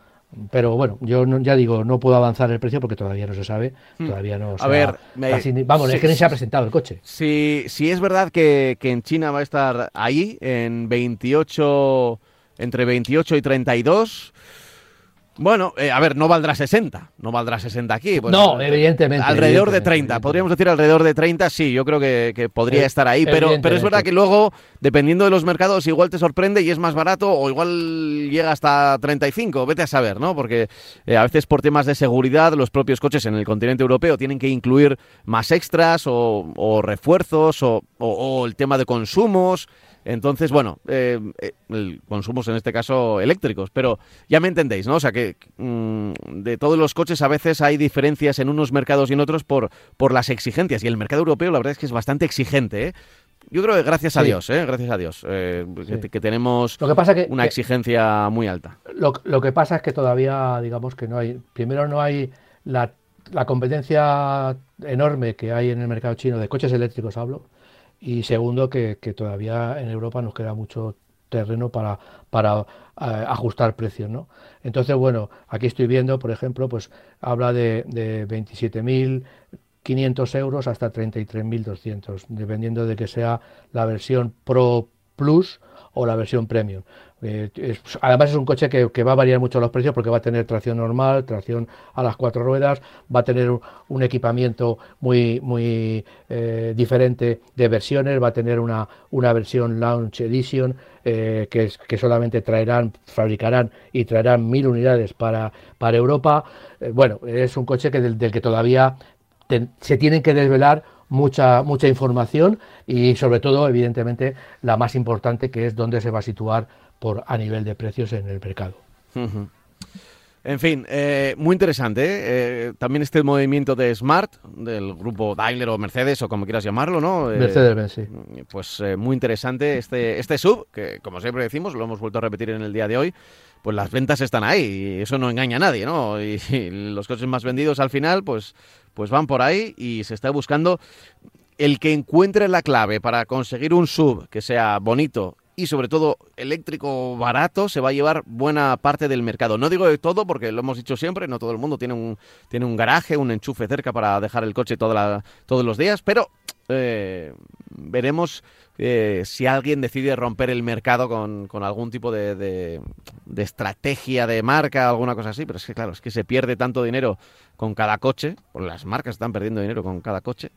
Pero bueno, yo ya digo, no puedo avanzar el precio porque todavía no se sabe, hmm. todavía no se A ver, vamos, es que ni se ha presentado el coche. Si, si es verdad que, que en China va a estar ahí, en 28, entre 28 y 32, bueno, eh, a ver, no valdrá 60, no valdrá 60 aquí. Pues, no, eh, evidentemente. Alrededor de 30, podríamos decir alrededor de 30, sí, yo creo que, podría estar ahí, pero, pero es verdad que luego, dependiendo de los mercados, igual te sorprende y es más barato o igual llega hasta 35, vete a saber, ¿no? Porque eh, a veces por temas de seguridad los propios coches en el continente europeo tienen que incluir más extras o, refuerzos o el tema de consumos. Entonces, bueno, eh, eh consumos en este caso eléctricos, pero ya me entendéis, ¿no? O sea que mm, de todos los coches a veces hay diferencias en unos mercados y en otros por, por las exigencias. Y el mercado europeo la verdad es que es bastante exigente, ¿eh? Yo creo que gracias a Dios, ¿eh? gracias a Dios, eh, que, tenemos lo que pasa que, una exigencia muy alta. Lo, lo, que pasa es que todavía, digamos que no hay, primero no hay la, la competencia enorme que hay en el mercado chino de coches eléctricos, hablo, y segundo que, todavía en Europa nos queda mucho terreno para, para eh, ajustar precios, ¿no? Entonces, bueno, aquí estoy viendo, por ejemplo, pues habla de, de 27.500 euros hasta 33.200, dependiendo de que sea la versión Pro Plus o la versión Premium. Eh, además es un coche que, va a variar mucho los precios porque va a tener tracción normal, tracción a las cuatro ruedas, va a tener un, equipamiento muy, muy eh, diferente de versiones, va a tener una, una versión Launch Edition eh, que, que, solamente traerán, fabricarán y traerán mil unidades para, para Europa. bueno, es un coche que del, que todavía se tienen que desvelar mucha, mucha información y sobre todo, evidentemente, la más importante que es dónde se va a situar por, a nivel de precios en el mercado. En fin, eh, muy interesante. ¿eh? ¿eh? también este movimiento de Smart, del grupo Daimler o Mercedes, o como quieras llamarlo, ¿no? Mercedes-Benz, sí. Pues muy interesante este, este sub, que como siempre decimos, lo hemos vuelto a repetir en el día de hoy, pues las ventas están ahí y eso no engaña a nadie, ¿no? *laughs* Y, los coches más vendidos al final, pues, pues van por ahí y se está buscando el que encuentre la clave para conseguir un sub que sea bonito y sobre todo eléctrico barato se va a llevar buena parte del mercado. No digo de todo porque lo hemos dicho siempre, no todo el mundo tiene un, tiene un garaje, un enchufe cerca para dejar el coche toda todos los días, pero eh, veremos eh, si alguien decide romper el mercado con, algún tipo de, de, estrategia de marca, alguna cosa así, pero es que claro, es que se pierde tanto dinero con cada coche, por las marcas están perdiendo dinero con cada coche.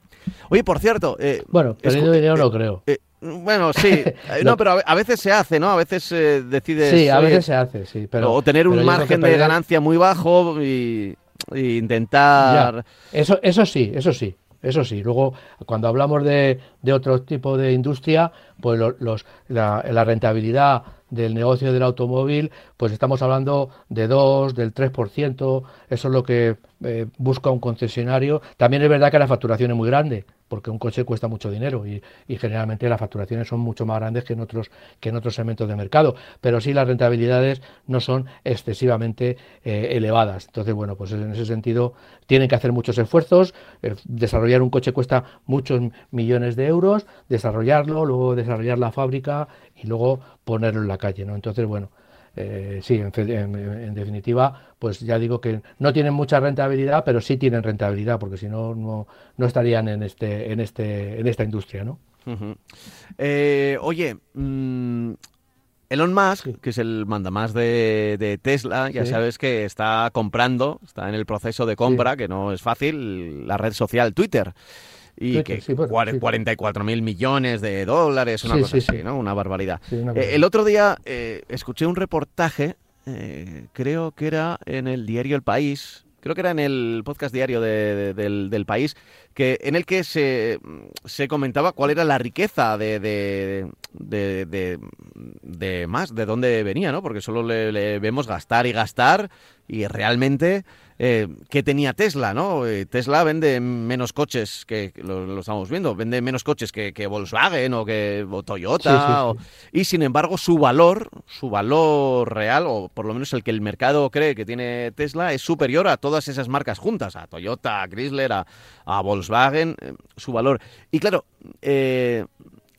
Oye, por cierto... Eh, bueno, perdiendo dinero no creo. Bueno, sí. *laughs* no, pero a veces se hace, ¿no? A veces eh, decide. Sí, a veces se hace, sí. Pero, o tener un margen de ganancia muy bajo y, intentar. Eso, eso sí, eso sí. Eso sí, luego cuando hablamos de, de otro tipo de industria, pues los, la, la, rentabilidad del negocio del automóvil, pues estamos hablando de 2, del 3%, eso es lo que eh, busca un concesionario. También es verdad que la facturación es muy grande, porque un coche cuesta mucho dinero y, generalmente las facturaciones son mucho más grandes que en otros que en otros segmentos de mercado. Pero sí las rentabilidades no son excesivamente eh, elevadas. Entonces bueno pues en ese sentido tienen que hacer muchos esfuerzos. Eh, desarrollar un coche cuesta muchos millones de euros desarrollarlo luego desarrollar la fábrica y luego ponerlo en la calle no entonces bueno eh, sí, en, definitiva, pues ya digo que no tienen mucha rentabilidad, pero sí tienen rentabilidad, porque si no, no, estarían en, este, en, este, en esta industria, ¿no? Eh, oye, mm, Elon Musk, que es el mandamás de, de Tesla, ya sabes que está comprando, está en el proceso de compra, que no es fácil, la red social Twitter y que 44 mil millones de dólares, una cosa así, ¿no? Una barbaridad. Eh, el otro día eh, escuché un reportaje, eh, creo que era en el diario El País, creo que era en el podcast diario del, del, País, que en el que se, se comentaba cuál era la riqueza de, de, de más, de dónde venía, ¿no? Porque solo le, vemos gastar y gastar y realmente eh, ¿qué tenía Tesla, no? Eh, Tesla vende menos coches que, lo, estamos viendo, vende menos coches que, Volkswagen o que Toyota y sin embargo su valor, su valor real o por lo menos el que el mercado cree que tiene Tesla es superior a todas esas marcas juntas, a Toyota, a Chrysler, a, a Volkswagen, eh, su valor. Y claro, eh,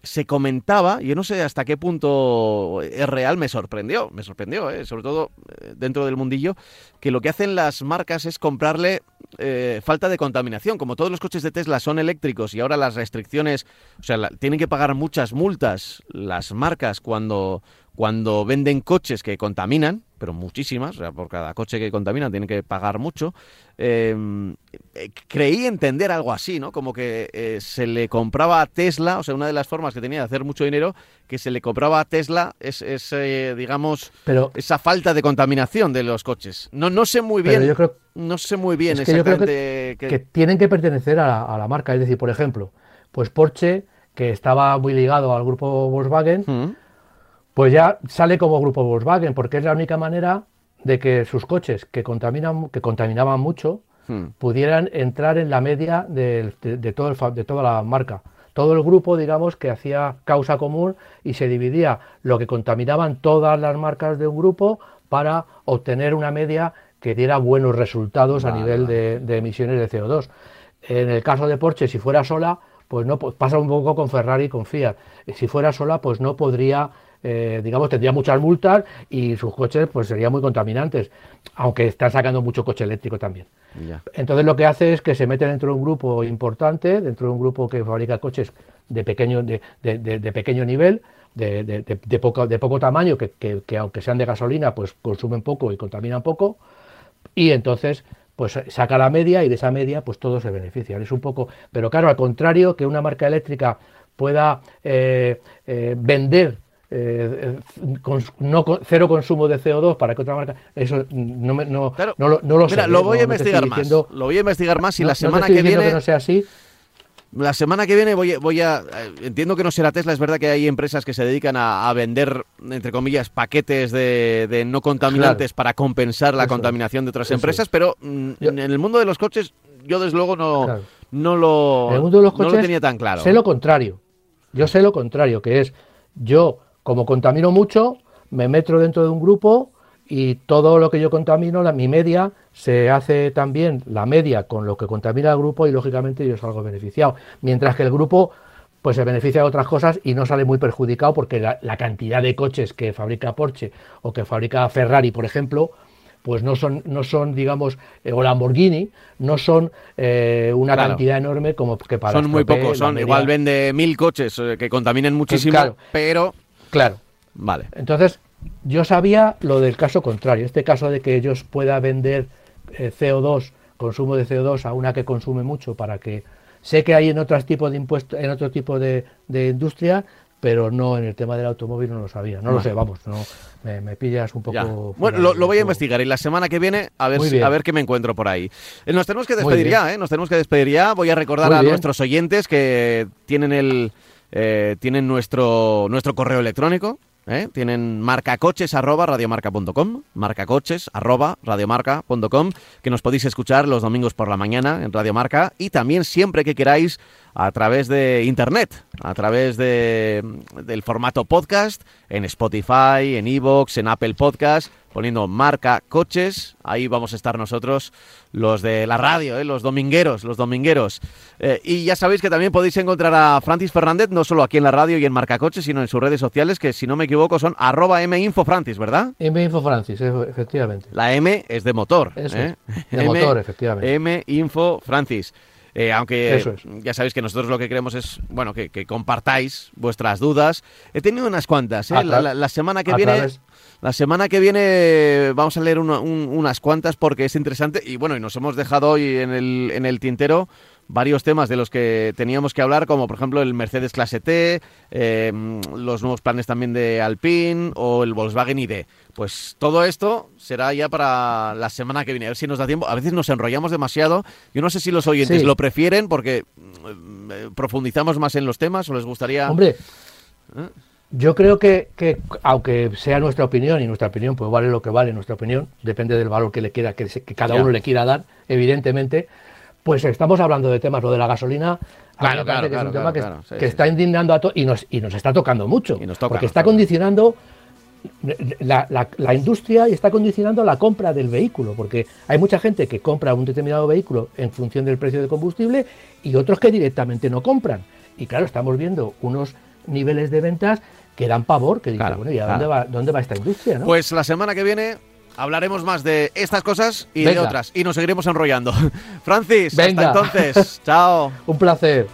se comentaba, yo no sé hasta qué punto es real, me sorprendió, me sorprendió, ¿eh? sobre todo eh, dentro del mundillo, que lo que hacen las marcas es comprarle eh, falta de contaminación. Como todos los coches de Tesla son eléctricos y ahora las restricciones, o sea, tienen que pagar muchas multas las marcas cuando, cuando venden coches que contaminan, pero muchísimas, o sea, por cada coche que contaminan tienen que pagar mucho. Em, eh, creí entender algo así, ¿no? Como que eh, se le compraba a Tesla, o sea, una de las formas que tenía de hacer mucho dinero, que se le compraba a Tesla es, digamos, esa falta de contaminación de los coches. No, no sé muy bien. yo creo, no sé muy bien es que, yo creo que, tienen que pertenecer a la, marca. Es decir, por ejemplo, pues Porsche, que estaba muy ligado al grupo Volkswagen, pues ya sale como grupo Volkswagen, porque es la única manera de que sus coches que contaminan, que contaminaban mucho, hmm. pudieran entrar en la media de, todo el, de toda la marca. Todo el grupo, digamos, que hacía causa común y se dividía lo que contaminaban todas las marcas de un grupo para obtener una media que diera buenos resultados a nivel de, de, emisiones de CO2. En el caso de Porsche, si fuera sola, pues no pasa un poco con Ferrari y con Fiat. Si fuera sola, pues no podría eh, digamos, tendría muchas multas y sus coches pues serían muy contaminantes, aunque están sacando mucho coche eléctrico también. Entonces lo que hace es que se mete dentro de un grupo importante, dentro de un grupo que fabrica coches de pequeño, de, pequeño nivel, de, poco, de poco tamaño, que, que, aunque sean de gasolina, pues consumen poco y contaminan poco, y entonces pues saca la media y de esa media pues todos se benefician. Es un poco, pero claro, al contrario que una marca eléctrica pueda eh, eh, vender eh, con, no, cero consumo de CO2 para que otra marca. Eso no, no, no, lo, no lo Mira, Lo voy a investigar más. lo voy a investigar más y la semana que viene. Que no sea así. La semana que viene voy, voy a. Eh, entiendo que no será Tesla, es verdad que hay empresas que se dedican a, vender, entre comillas, paquetes de, no contaminantes para compensar la contaminación de otras empresas, pero mm, en el mundo de los coches, yo desde luego no, no, lo, en el mundo de los coches, no lo tenía tan claro. Sé lo contrario. Yo sé lo contrario, que es yo como contamino mucho, me meto dentro de un grupo y todo lo que yo contamino, la, mi media, se hace también la media con lo que contamina el grupo y lógicamente yo salgo beneficiado. Mientras que el grupo pues se beneficia de otras cosas y no sale muy perjudicado porque la, cantidad de coches que fabrica Porsche o que fabrica Ferrari, por ejemplo, pues no son, no son digamos, eh, o Lamborghini, no son eh, una cantidad enorme como que para... Son muy pocos, son, igual vende mil coches eh, que contaminen muchísimo, pero Claro. Vale. Entonces, yo sabía lo del caso contrario, este caso de que ellos pueda vender eh, CO2, consumo de CO2 a una que consume mucho para que sé que hay en otros tipos de impuestos, en otro tipo de, industria, pero no en el tema del automóvil no lo sabía. No lo sé, vamos, no me, pillas un poco. Bueno, lo, voy a investigar y la semana que viene a ver a ver qué me encuentro por ahí. Eh, nos tenemos que despedir ya, ¿eh? Nos tenemos que despedir ya. Voy a recordar a nuestros oyentes que tienen el eh, tienen nuestro, nuestro correo electrónico, ¿eh? tienen marcacoches arroba radiomarca.com, marcacoches arroba radiomarca.com, que nos podéis escuchar los domingos por la mañana en Radio Marca y también siempre que queráis a través de internet, a través de, del formato podcast, en Spotify, en Evox, en Apple Podcast poniendo marca coches. Ahí vamos a estar nosotros, los de la radio, ¿eh? los domingueros, los domingueros. Eh, y ya sabéis que también podéis encontrar a Francis Fernández, no solo aquí en la radio y en marca coches, sino en sus redes sociales, que si no me equivoco son arroba minfofrancis, ¿verdad? Minfofrancis, efectivamente. La M es de motor. ¿eh? de *laughs* motor, efectivamente. Minfofrancis. Eh, aunque ya sabéis que nosotros lo que queremos es, bueno, que, compartáis vuestras dudas. He tenido unas cuantas, ¿eh? la, semana que viene... La semana que viene vamos a leer unas cuantas porque es interesante y bueno, y nos hemos dejado hoy en el, en el tintero varios temas de los que teníamos que hablar, como por ejemplo el Mercedes Clase T, em, los nuevos planes también de Alpine o el Volkswagen ID. Pues todo esto será ya para la semana que viene, a ver si nos da tiempo. A veces nos enrollamos demasiado. Yo no sé si los oyentes lo prefieren porque mm, eh, profundizamos más en los temas o les gustaría... Hombre, ¿Eh? Yo creo que, que, aunque sea nuestra opinión, y nuestra opinión pues vale lo que vale, nuestra opinión, depende del valor que le quiera, que, que cada uno le quiera dar, evidentemente, pues estamos hablando de temas, lo de la gasolina, Claro, claro, que es un tema que, sí, está indignando a todos y nos, y nos está tocando mucho, Y nos toca, porque está condicionando la, la- la industria está condicionando la compra del vehículo, porque hay mucha gente que compra un determinado vehículo en función del precio del combustible y otros que directamente no compran. Y claro, estamos viendo unos niveles de ventas que dan pavor, que dicen, Claro, bueno, ¿y a claro. dónde va, dónde va esta industria? ¿no? Pues la semana que viene hablaremos más de estas cosas y de otras. Y nos seguiremos enrollando. *laughs* Francis, Venga. hasta entonces. Chao. *laughs* un placer.